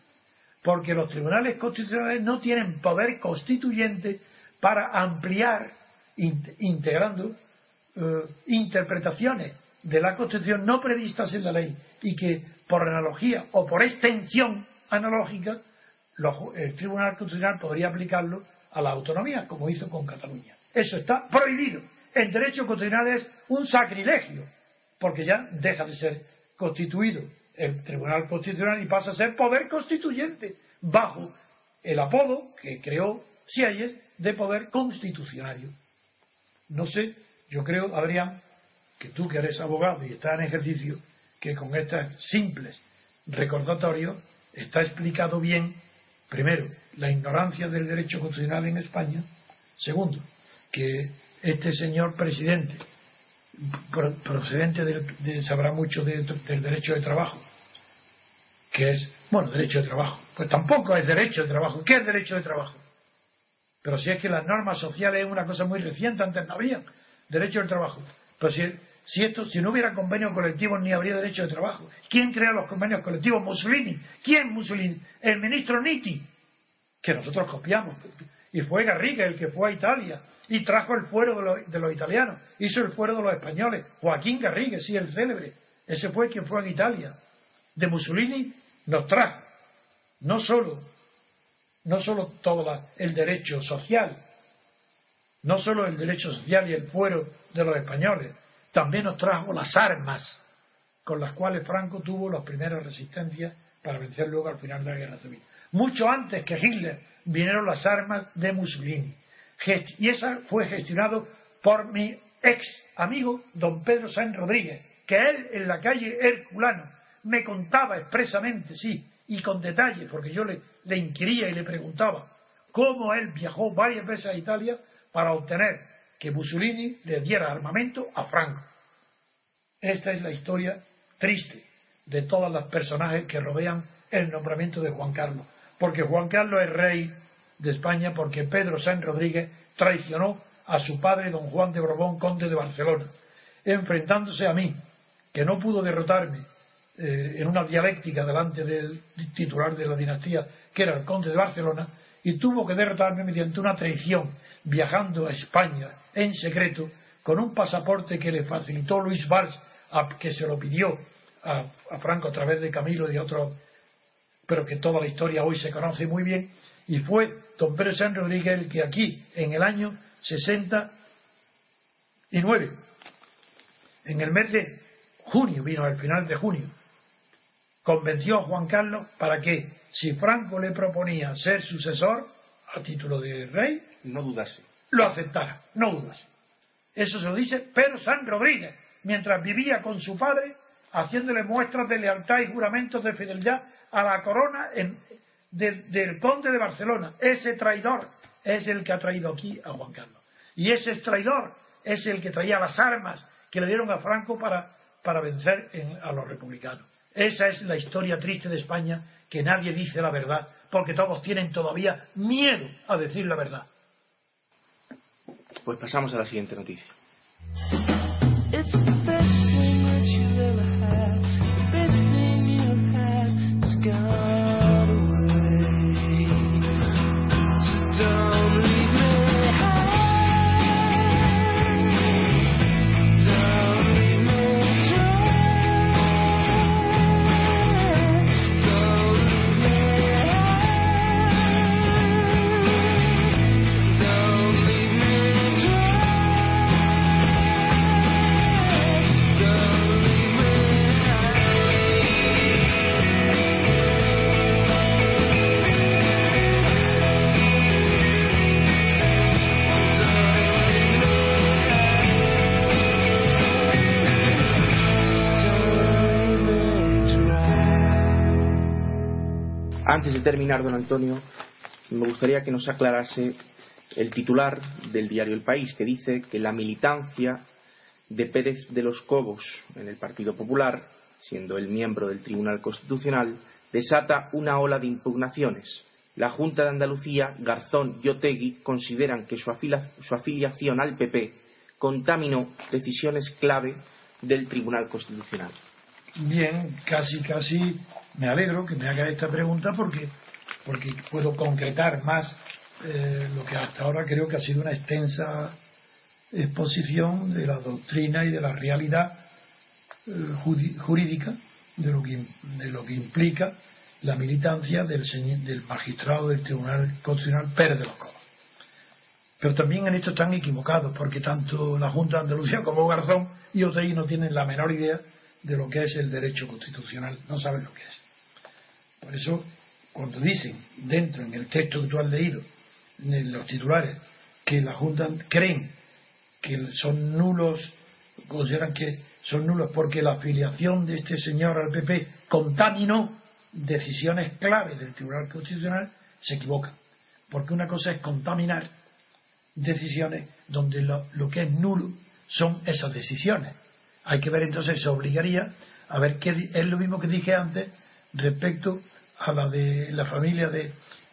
B: porque los tribunales constitucionales no tienen poder constituyente para ampliar, integrando eh, interpretaciones de la Constitución no previstas en la ley y que por analogía o por extensión analógica el Tribunal Constitucional podría aplicarlo a la autonomía, como hizo con Cataluña. Eso está prohibido. El derecho constitucional es un sacrilegio, porque ya deja de ser constituido el Tribunal Constitucional y pasa a ser poder constituyente, bajo el apodo que creó Sieyes de poder constitucionario. No sé, yo creo, Adrián, que tú que eres abogado y estás en ejercicio, que con estos simples recordatorios está explicado bien, primero, la ignorancia del derecho constitucional en España, segundo, que este señor presidente, procedente de, sabrá mucho del derecho de trabajo, que es, bueno, derecho de trabajo, pues tampoco es derecho de trabajo. ¿Qué es derecho de trabajo? Pero si es que las normas sociales es una cosa muy reciente, antes no había derecho de trabajo. Pero si si, esto, si no hubiera convenios colectivos ni habría derecho de trabajo. ¿Quién crea los convenios colectivos? Mussolini. ¿Quién Mussolini? El ministro Nitti, que nosotros copiamos. Y fue Garriga el que fue a Italia y trajo el fuero de los, italianos. Hizo el fuero de los españoles. Joaquín Garriga, sí, el célebre. Ese fue quien fue a Italia. De Mussolini nos trajo no solo, no solo todo el derecho social, no solo el derecho social y el fuero de los españoles, también nos trajo las armas con las cuales Franco tuvo las primeras resistencias para vencer luego al final de la guerra civil. Mucho antes que Hitler vinieron las armas de Mussolini. Y esa fue gestionado por mi ex amigo don Pedro Sáenz Rodríguez, que él en la calle Herculano me contaba expresamente, sí, y con detalle, porque yo le, le inquiría y le preguntaba cómo él viajó varias veces a Italia para obtener que Mussolini le diera armamento a Franco. Esta es la historia triste de todos los personajes que rodean el nombramiento de Juan Carlos. Porque Juan Carlos es rey de España porque Pedro San Rodríguez traicionó a su padre don Juan de Borbón, conde de Barcelona, enfrentándose a mí, que no pudo derrotarme eh, en una dialéctica delante del titular de la dinastía, que era el conde de Barcelona, y tuvo que derrotarme mediante una traición, viajando a España en secreto con un pasaporte que le facilitó Luis Valls, que se lo pidió a, Franco a través de Camilo y de otros, pero que toda la historia hoy se conoce muy bien, y fue don Pedro San Rodríguez el que aquí, en el año 69, en el mes de junio, vino al final de junio, convenció a Juan Carlos para que, si Franco le proponía ser sucesor a título de rey,
A: no dudase
B: lo aceptara, no dudas. Eso se lo dice Pedro San Rodríguez, mientras vivía con su padre, haciéndole muestras de lealtad y juramentos de fidelidad a la corona del conde de Barcelona. Ese traidor es el que ha traído aquí a Juan Carlos. Y ese traidor es el que traía las armas que le dieron a Franco para, para vencer a los republicanos. Esa es la historia triste de España, que nadie dice la verdad, porque todos tienen todavía miedo a decir la verdad.
A: Pues pasamos a la siguiente noticia. De terminar, don Antonio, me gustaría que nos aclarase el titular del diario El País, que dice que la militancia de Pérez de los Cobos en el Partido Popular, siendo el miembro del Tribunal Constitucional, desata una ola de impugnaciones. La Junta de Andalucía, Garzón y Otegui consideran que su, afiliación al PP contaminó decisiones clave del Tribunal Constitucional.
B: Bien, casi, casi me alegro que me haga esta pregunta porque porque puedo concretar más eh, lo que hasta ahora creo que ha sido una extensa exposición de la doctrina y de la realidad eh, jurídica de lo, que, de lo que implica la militancia del, del magistrado del Tribunal Constitucional Pérez de los Cobos. Pero también en esto están equivocados, porque tanto la Junta de Andalucía como Garzón y OTI no tienen la menor idea de lo que es el derecho constitucional, no saben lo que es. Por eso, cuando dicen dentro en el texto que tú has leído, en los titulares, que la Junta creen que son nulos, consideran que son nulos porque la afiliación de este señor al PP contaminó decisiones claves del Tribunal Constitucional, se equivocan. Porque una cosa es contaminar decisiones donde lo, que es nulo son esas decisiones. Hay que ver entonces, se obligaría a ver qué es lo mismo que dije antes respecto a la de la familia de,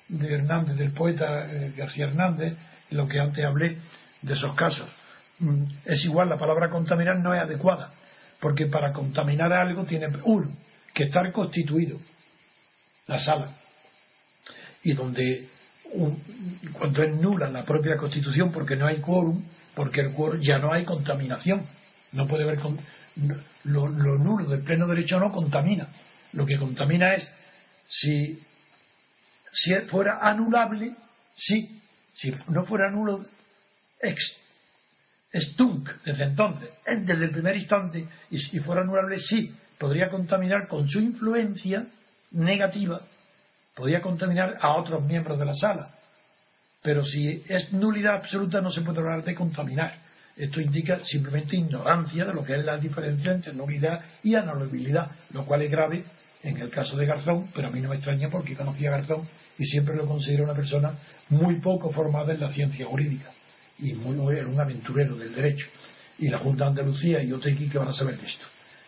B: de Hernández, del poeta eh, García Hernández, lo que antes hablé de esos casos. Mm, es igual, la palabra contaminar no es adecuada, porque para contaminar algo tiene uno que estar constituido, la sala, y donde cuando es nula la propia constitución porque no hay quórum, porque el quórum ya no hay contaminación. No puede haber. lo, nulo del pleno derecho no contamina. Lo que contamina es si, si fuera anulable, sí. Si no fuera nulo, ex, stunk desde entonces, desde el primer instante, y si fuera anulable, sí. Podría contaminar con su influencia negativa podía contaminar a otros miembros de la sala. Pero si es nulidad absoluta no se puede hablar de contaminar. Esto indica simplemente ignorancia de lo que es la diferencia entre nulidad y anulabilidad, lo cual es grave en el caso de Garzón, pero a mí no me extraña porque conocía a Garzón y siempre lo considero una persona muy poco formada en la ciencia jurídica y muy, un aventurero del derecho. Y la Junta de Andalucía y Otegui que van a saber de esto.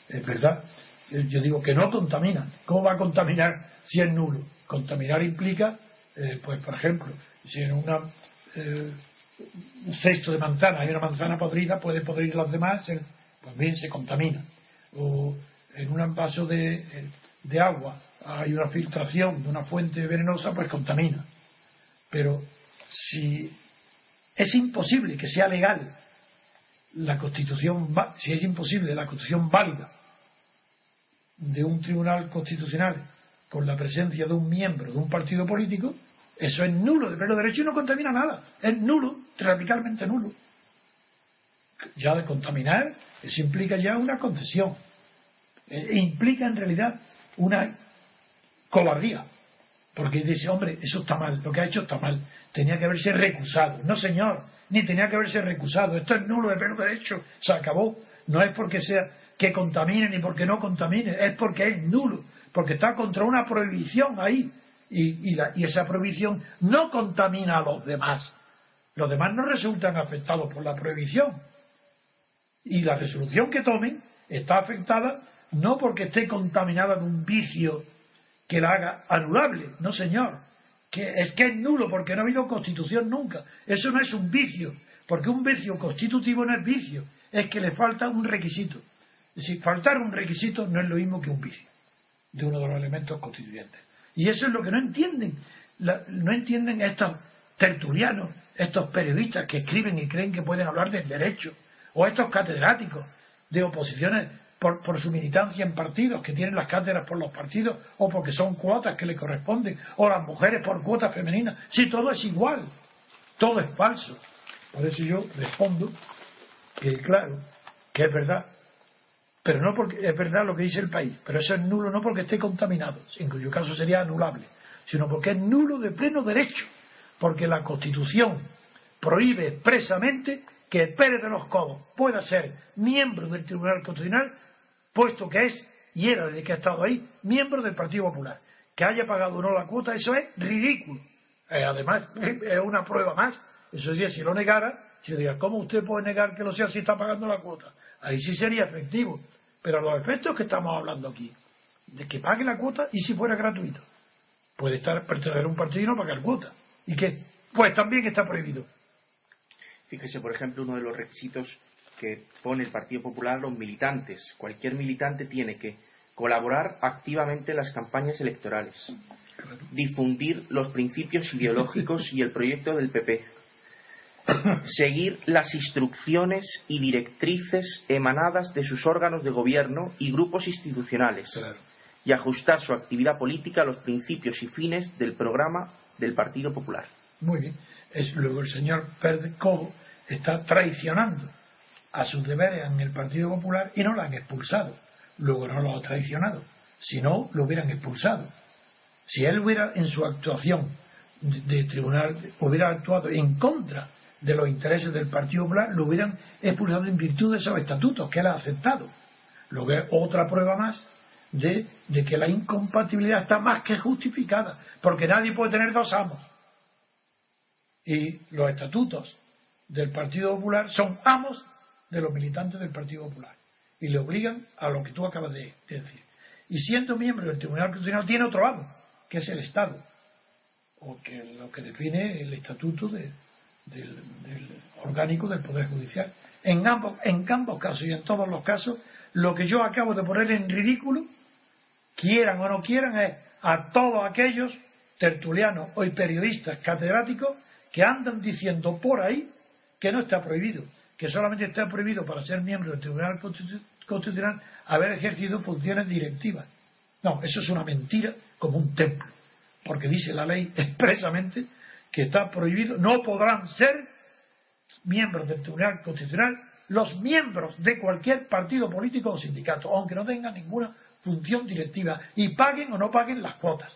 B: Es verdad, eh, yo digo que no contamina. ¿Cómo va a contaminar si es nulo? Contaminar implica, eh, pues por ejemplo, si en una, eh, un cesto de manzana hay una manzana podrida, puede podrir las demás, pues bien, se contamina. O en un vaso de, de agua hay una filtración de una fuente venenosa, pues contamina. Pero si es imposible que sea legal la constitución, si es imposible la constitución válida de un tribunal constitucional con la presencia de un miembro de un partido político, eso es nulo de pleno derecho y no contamina nada. Es nulo, radicalmente nulo. Ya de contaminar, eso implica ya una concesión. E implica en realidad una cobardía. Porque dice, hombre, eso está mal, lo que ha hecho está mal. Tenía que haberse recusado. No, señor, ni tenía que haberse recusado. Esto es nulo de pleno derecho. Se acabó. No es porque sea que contamine ni porque no contamine, es porque es nulo porque está contra una prohibición ahí. Y, esa prohibición no contamina a los demás. Los demás no resultan afectados por la prohibición. Y la resolución que tomen está afectada no porque esté contaminada de un vicio que la haga anulable, no señor. Que es que es nulo porque no ha habido constitución nunca. Eso no es un vicio, porque un vicio constitutivo no es vicio, es que le falta un requisito. Es decir, faltar un requisito no es lo mismo que un vicio de uno de los elementos constituyentes. Y eso es lo que no entienden. no entienden estos tertulianos, estos periodistas que escriben y creen que pueden hablar del derecho, o estos catedráticos de oposiciones por, su militancia en partidos, que tienen las cátedras por los partidos, o porque son cuotas que le corresponden, o las mujeres por cuotas femeninas. Si todo es igual, todo es falso. Por eso yo respondo que, claro, que es verdad pero no porque es verdad lo que dice el país, pero eso es nulo no porque esté contaminado, en cuyo caso sería anulable, sino porque es nulo de pleno derecho, porque la Constitución prohíbe expresamente que Pérez de los Cobos pueda ser miembro del Tribunal Constitucional, puesto que es, y era desde que ha estado ahí, miembro del Partido Popular. Que haya pagado o no la cuota, eso es ridículo. Eh, además, es una prueba más. Eso sería, si lo negara, si diría, ¿cómo usted puede negar que lo sea si está pagando la cuota? Ahí sí sería efectivo. Pero los efectos que estamos hablando aquí, de que pague la cuota y si fuera gratuito, puede estar pertenecer a un partido y no pagar cuota. ¿Y qué? Pues también está prohibido.
A: Fíjese, por ejemplo, uno de los requisitos que pone el Partido Popular los militantes. Cualquier militante tiene que colaborar activamente en las campañas electorales, difundir los principios ideológicos y el proyecto del PP, seguir las instrucciones y directrices emanadas de sus órganos de gobierno y grupos institucionales y ajustar su actividad política a los principios y fines del programa del Partido Popular.
B: Muy bien. Es, luego el señor Pérez Cobo está traicionando a sus deberes en el Partido Popular y no lo han expulsado. Luego no lo ha traicionado. Si no, lo hubieran expulsado. Si él hubiera en su actuación de, tribunal hubiera actuado en contra de los intereses del Partido Popular, lo hubieran expulsado en virtud de esos estatutos que él ha aceptado. Luego es otra prueba más de, de, que la incompatibilidad está más que justificada, porque nadie puede tener dos amos. Y los estatutos del Partido Popular son amos de los militantes del Partido Popular y le obligan a lo que tú acabas de, decir. Y siendo miembro del Tribunal Constitucional tiene otro amo, que es el Estado, o que lo que define el estatuto del, orgánico del Poder Judicial. En ambos, en ambos casos y en todos los casos, lo que yo acabo de poner en ridículo, quieran o no quieran, es a todos aquellos tertulianos o periodistas catedráticos que andan diciendo por ahí que no está prohibido, que solamente está prohibido para ser miembro del Tribunal Constitucional haber ejercido funciones directivas. No, eso es una mentira como un templo, porque dice la ley expresamente que está prohibido, no podrán ser miembros del Tribunal Constitucional los miembros de cualquier partido político o sindicato, aunque no tengan ninguna función directiva y paguen o no paguen las cuotas.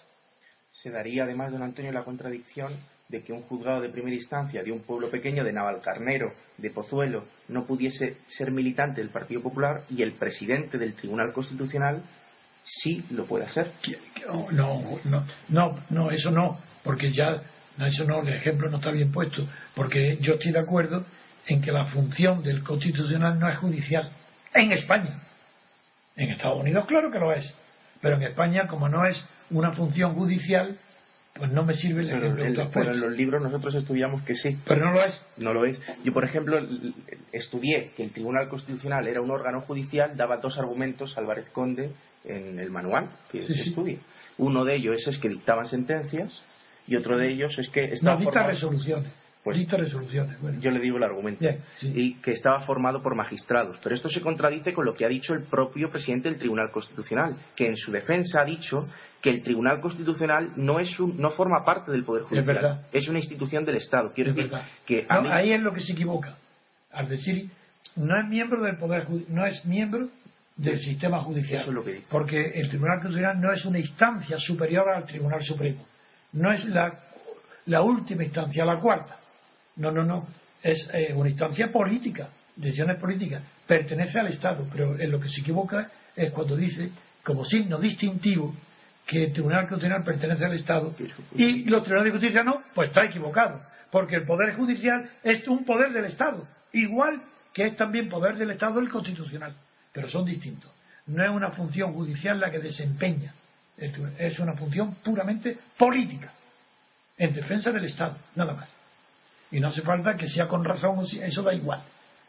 A: Se daría además, don Antonio, la contradicción de que un juzgado de primera instancia de un pueblo pequeño de Navalcarnero, de Pozuelo, no pudiese ser militante del Partido Popular y el presidente del Tribunal Constitucional sí lo puede hacer.
B: No, no, no, no, eso no, porque ya, eso no, el ejemplo no está bien puesto, porque yo estoy de acuerdo en que la función del Constitucional no es judicial, en España. En Estados Unidos, claro que lo es, pero en España, como no es una función judicial, pues no me sirve el
A: ejemplo. Pero, en los libros nosotros estudiamos que sí.
B: Pero no lo es.
A: No lo es. Yo, por ejemplo, estudié que el Tribunal Constitucional era un órgano judicial, daba dos argumentos Álvarez Conde en el manual que se estudia. Uno de ellos es que dictaban sentencias y otro de ellos es que
B: estaba no, dicta resoluciones. Pues, resoluciones.
A: Yo le digo el argumento. Y que estaba formado por magistrados. Pero esto se contradice con lo que ha dicho el propio presidente del Tribunal Constitucional, que en su defensa ha dicho que el Tribunal Constitucional no es un, no forma parte del Poder Judicial. Es, una institución del Estado. Quiero decir que
B: ahí es lo que se equivoca. Al decir no es miembro del Poder no es miembro del sistema judicial. porque el Tribunal Constitucional no es una instancia superior al Tribunal Supremo. No es la, la última instancia, la cuarta. No, no, no. Es eh, una instancia política, decisiones políticas. Pertenece al Estado, pero en lo que se equivoca es cuando dice, como signo distintivo, que el Tribunal Constitucional pertenece al Estado y los tribunales de justicia no, pues está equivocado, porque el Poder Judicial es un poder del Estado, igual que es también poder del Estado el Constitucional, pero son distintos. No es una función judicial la que desempeña, es una función puramente política, en defensa del Estado, nada más. Y no hace falta que sea con razón, eso da igual.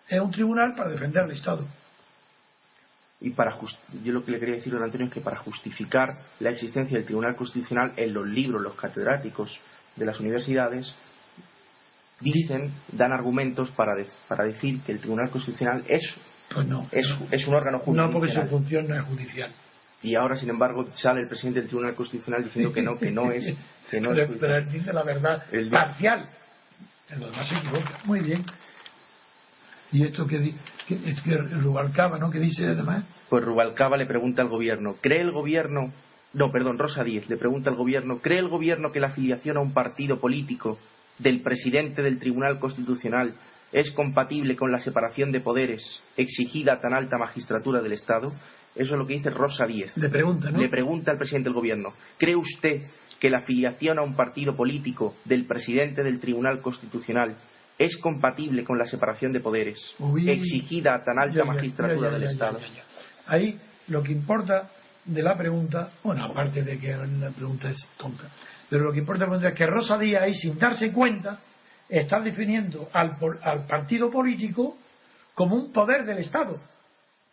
B: Es un tribunal para defender al Estado
A: y para yo lo que le quería decir don Antonio es que para justificar la existencia del Tribunal Constitucional en los libros, los catedráticos de las universidades dicen, dan argumentos para, para decir que el Tribunal Constitucional es,
B: pues no,
A: es, es, un órgano judicial.
B: No, porque su función no es judicial.
A: Y ahora, sin embargo, sale el presidente del Tribunal Constitucional diciendo que no, que no es. Que no
B: pero, él dice la verdad parcial. En lo demás se equivoca. Muy bien. ¿Y esto que, es que Rubalcaba, ¿no? ¿Qué dice además?
A: Pues Rubalcaba le pregunta al gobierno, ¿cree el gobierno, no, perdón, Rosa Díez le pregunta al gobierno, ¿cree el gobierno que la afiliación a un partido político del presidente del Tribunal Constitucional es compatible con la separación de poderes exigida a tan alta magistratura del Estado? Eso es lo que dice Rosa Díez.
B: Le pregunta, ¿no?
A: Le pregunta al presidente del gobierno, ¿cree usted que la afiliación a un partido político del presidente del Tribunal Constitucional es compatible con la separación de poderes exigida a tan alta magistratura del Estado.
B: Ahí lo que importa de la pregunta, bueno, aparte de que la pregunta es tonta, pero lo que importa es que Rosa Díaz ahí, sin darse cuenta, está definiendo al, al partido político como un poder del Estado.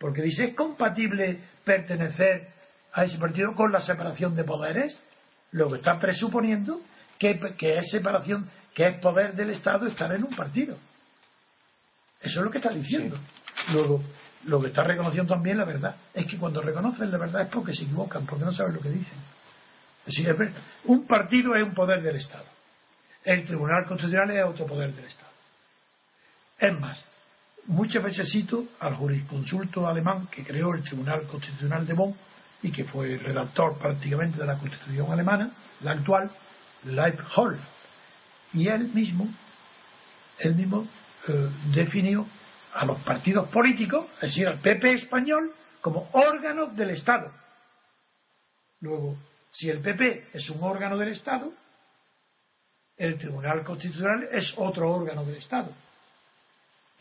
B: Porque dice, ¿es compatible pertenecer a ese partido con la separación de poderes, lo que está presuponiendo que, que es separación, que es poder del Estado estar en un partido. Eso es lo que está diciendo. Luego, lo que está reconociendo también la verdad es que cuando reconocen la verdad es porque se equivocan, porque no saben lo que dicen. Es decir, un partido es un poder del Estado. El Tribunal Constitucional es otro poder del Estado. Es más, muchas veces cito al jurisconsulto alemán que creó el Tribunal Constitucional de Bonn y que fue el redactor prácticamente de la Constitución alemana, la actual, Leibholz. Y él mismo, él mismo eh, definió a los partidos políticos, es decir, al PP español, como órganos del Estado. Luego, si el PP es un órgano del Estado, el Tribunal Constitucional es otro órgano del Estado.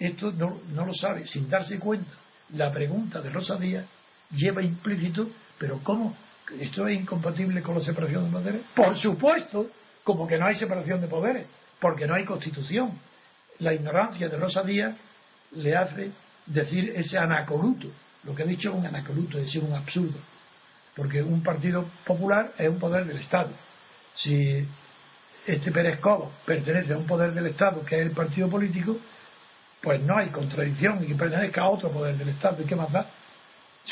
B: Esto no, no lo sabe, sin darse cuenta. La pregunta de Rosa Díaz lleva implícito, pero ¿cómo? ¿Esto es incompatible con la separación de poderes? Por supuesto, como que no hay separación de poderes, porque no hay constitución. La ignorancia de Rosa Díaz le hace decir ese anacoluto. Lo que ha dicho es un anacoluto, es decir, un absurdo. Porque un partido popular es un poder del Estado. Si este Pérez Cobo pertenece a un poder del Estado, que es el partido político, pues no hay contradicción y que pertenezca a otro poder del Estado. ¿Y qué más da?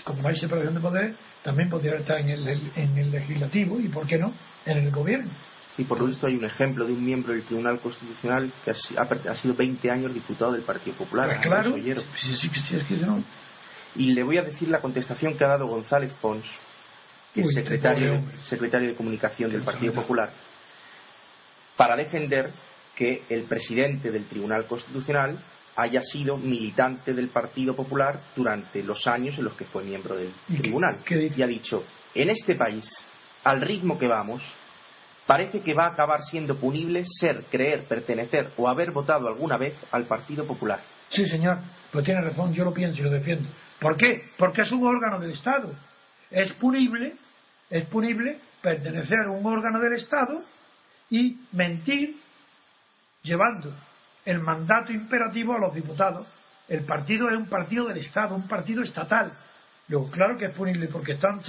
B: Como no hay separación de poderes, también podría estar en el, en el legislativo y, ¿por qué no?, en el gobierno.
A: Y por lo visto hay un ejemplo de un miembro del Tribunal Constitucional que ha, sido 20 años diputado del Partido Popular.
B: Pues claro, sí, sí, sí, no.
A: Y le voy a decir la contestación que ha dado González Pons, que es secretario, secretario de Comunicación del Partido Popular, para defender que el presidente del Tribunal Constitucional haya sido militante del Partido Popular durante los años en los que fue miembro del tribunal. y ha dicho, en este país, al ritmo que vamos, parece que va a acabar siendo punible ser, creer, pertenecer o haber votado alguna vez al Partido Popular.
B: Sí, señor, pues tiene razón, yo lo pienso y lo defiendo. ¿Por qué? Porque es un órgano del Estado. Es punible, es punible pertenecer a un órgano del Estado y mentir llevando el mandato imperativo a los diputados. El partido es un partido del Estado, un partido estatal. Luego, claro que es punible porque están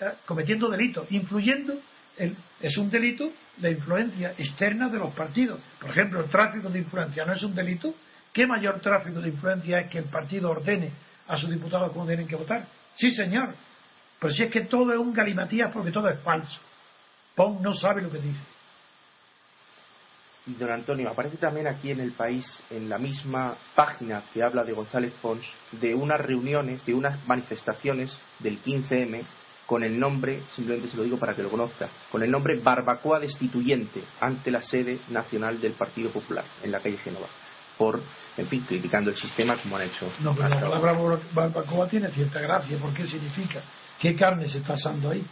B: eh, cometiendo delitos, influyendo. es un delito la influencia externa de los partidos. Por ejemplo, el tráfico de influencia no es un delito. ¿Qué mayor tráfico de influencia es que el partido ordene a sus diputados cómo tienen que votar? Sí, señor. Pero si es que todo es un galimatías porque todo es falso. Pong no sabe lo que dice.
A: Y don Antonio, aparece también aquí en el país, en la misma página que habla de González Pons, de unas reuniones, de unas manifestaciones del 15M con el nombre, simplemente se lo digo para que lo conozca, con el nombre Barbacoa Destituyente ante la sede nacional del Partido Popular en la calle Génova, por, en fin, criticando el sistema como han hecho.
B: No, pero la palabra barbacoa tiene cierta gracia, ¿por qué significa? ¿Qué carne se está asando ahí?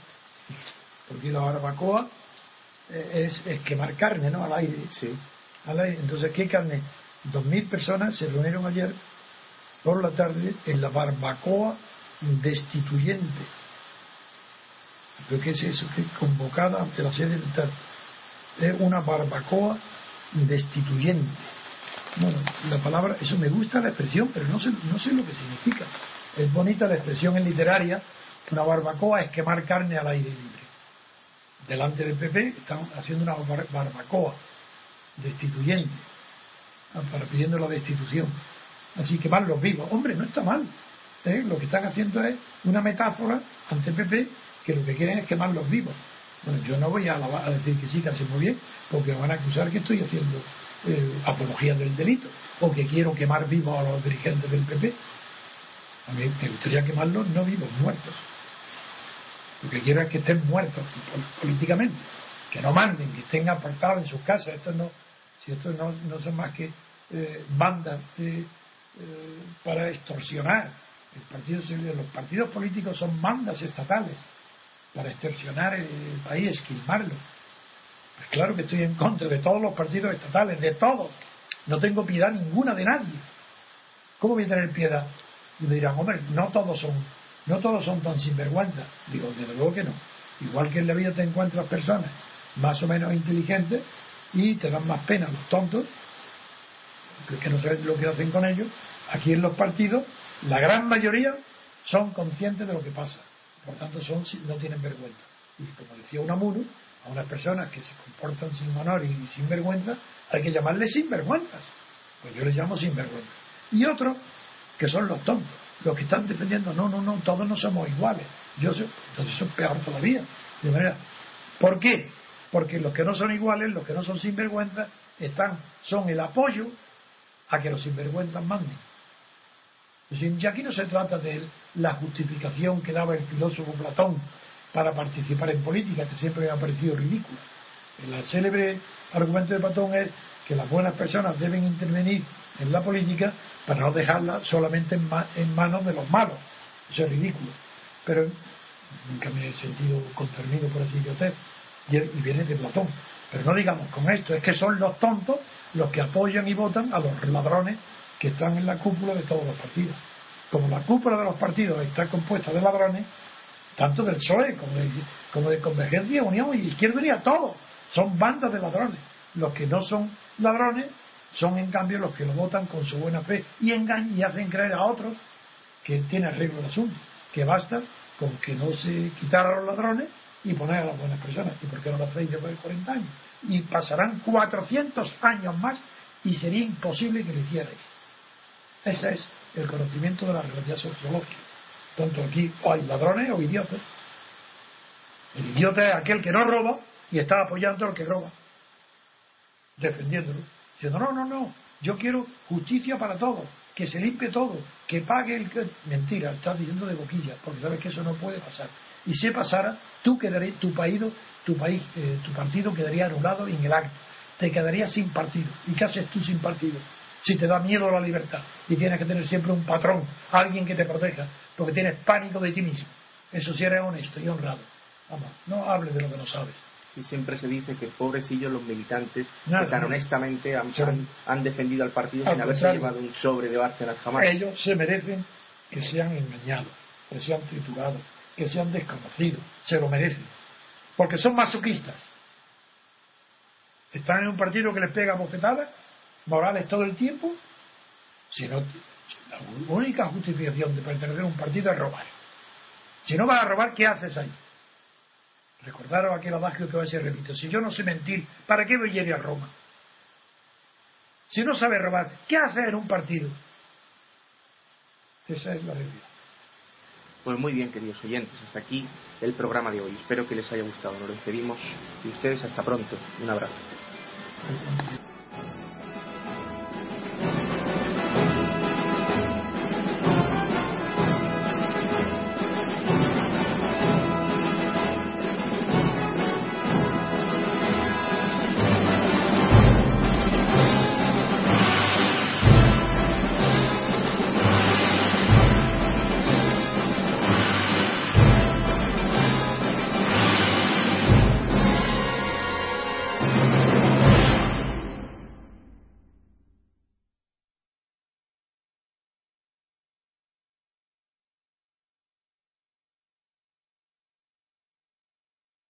B: Porque la barbacoa eh, es, quemar carne, ¿no? Al aire.
A: Sí.
B: Al aire. Entonces, ¿qué carne? Dos mil personas se reunieron ayer por la tarde en la barbacoa destituyente. ¿Pero qué es eso? Que convocada ante la sede del tal. Es una barbacoa destituyente. Bueno, la palabra, eso me gusta la expresión, pero no sé, no sé lo que significa. Es bonita la expresión en literaria. Una barbacoa es quemar carne al aire libre delante del PP están haciendo una barbacoa destituyente, ah, para pidiendo la destitución. Así que van los vivos. Hombre, no está mal. ¿eh? Lo que están haciendo es una metáfora ante el PP que lo que quieren es quemar los vivos. Bueno, yo no voy a, decir que sí, que muy bien, porque me van a acusar que estoy haciendo eh, apología del delito, o que quiero quemar vivos a los dirigentes del PP. A mí me gustaría quemarlos no vivos, muertos. Lo que quiero es que estén muertos políticamente, que no manden, que estén apartados en sus casas. Esto no, si estos no, no son más que eh, bandas eh, para extorsionar. El partido, los partidos políticos son bandas estatales para extorsionar el, país, esquilmarlo. Pues claro que estoy en contra de todos los partidos estatales, de todos. No tengo piedad ninguna de nadie. ¿Cómo voy a tener piedad? Y me dirán, hombre, no todos son no todos son tan sinvergüenza. Digo, desde luego que no. Igual que en la vida te encuentras personas más o menos inteligentes y te dan más pena los tontos, que no saben lo que hacen con ellos. Aquí en los partidos, la gran mayoría son conscientes de lo que pasa. Por tanto, son, no tienen vergüenza. Y como decía Unamuno, a unas personas que se comportan sin honor y sin vergüenza, hay que llamarles sinvergüenzas. Pues yo les llamo sinvergüenza. Y otros, que son los tontos, los que están defendiendo, no, no, no, todos no somos iguales. Yo soy, entonces es peor todavía. De manera, ¿Por qué? Porque los que no son iguales, los que no son sinvergüenzas, están, son el apoyo a que los sinvergüenzas manden. Y aquí no se trata de la justificación que daba el filósofo Platón para participar en política, que siempre me ha parecido ridículo. El célebre argumento de Platón es que las buenas personas deben intervenir en la política para no dejarla solamente en, manos de los malos. Eso es ridículo. Pero nunca me he sentido concernido por ese idiotez. Y, viene de Platón. Pero no digamos con esto, es que son los tontos los que apoyan y votan a los ladrones que están en la cúpula de todos los partidos. Como la cúpula de los partidos está compuesta de ladrones, tanto del PSOE como de, como de Convergencia, Unión y Izquierda y todo, son bandas de ladrones. Los que no son ladrones son en cambio los que lo votan con su buena fe y engañan y hacen creer a otros que tiene arreglo el asunto, que basta con que no se quitara a los ladrones y poner a las buenas personas. ¿Y por qué no lo hacéis después de 40 años? Y pasarán 400 años más y sería imposible que lo hicierais. Ese es el conocimiento de la realidad sociológica. Tanto aquí o hay ladrones o idiotas. El idiota es aquel que no roba y está apoyando al que roba, defendiéndolo. Diciendo, no, no, no, yo quiero justicia para todos, que se limpie todo, que pague el que... Mentira, estás diciendo de boquilla, porque sabes que eso no puede pasar. Y si pasara, tú quedarías, tu país, tu país, eh, tu partido quedaría anulado en el acto. Te quedarías sin partido. ¿Y qué haces tú sin partido? Si te da miedo la libertad y tienes que tener siempre un patrón, alguien que te proteja, porque tienes pánico de ti mismo. Eso sí eres honesto y honrado. Vamos, no hables de lo que no sabes
A: y siempre se dice que pobrecillos los militantes que tan honestamente han, defendido al partido sin haberse llevado un sobre de Bárcenas jamás.
B: Ellos se merecen que sean engañados, que sean triturados, que sean desconocidos, se lo merecen, porque son masoquistas. Están en un partido que les pega bofetadas morales todo el tiempo, si no, la única justificación de pertenecer a un partido es robar. Si no vas a robar, ¿qué haces ahí? Recordaros aquel adagio que va a ser repito. Si yo no sé mentir, ¿para qué voy a ir a Roma? Si no sabe robar, ¿qué hace en un partido? Esa es la realidad.
A: Pues muy bien, queridos oyentes, hasta aquí el programa de hoy. Espero que les haya gustado. Nos despedimos y ustedes hasta pronto. Un abrazo.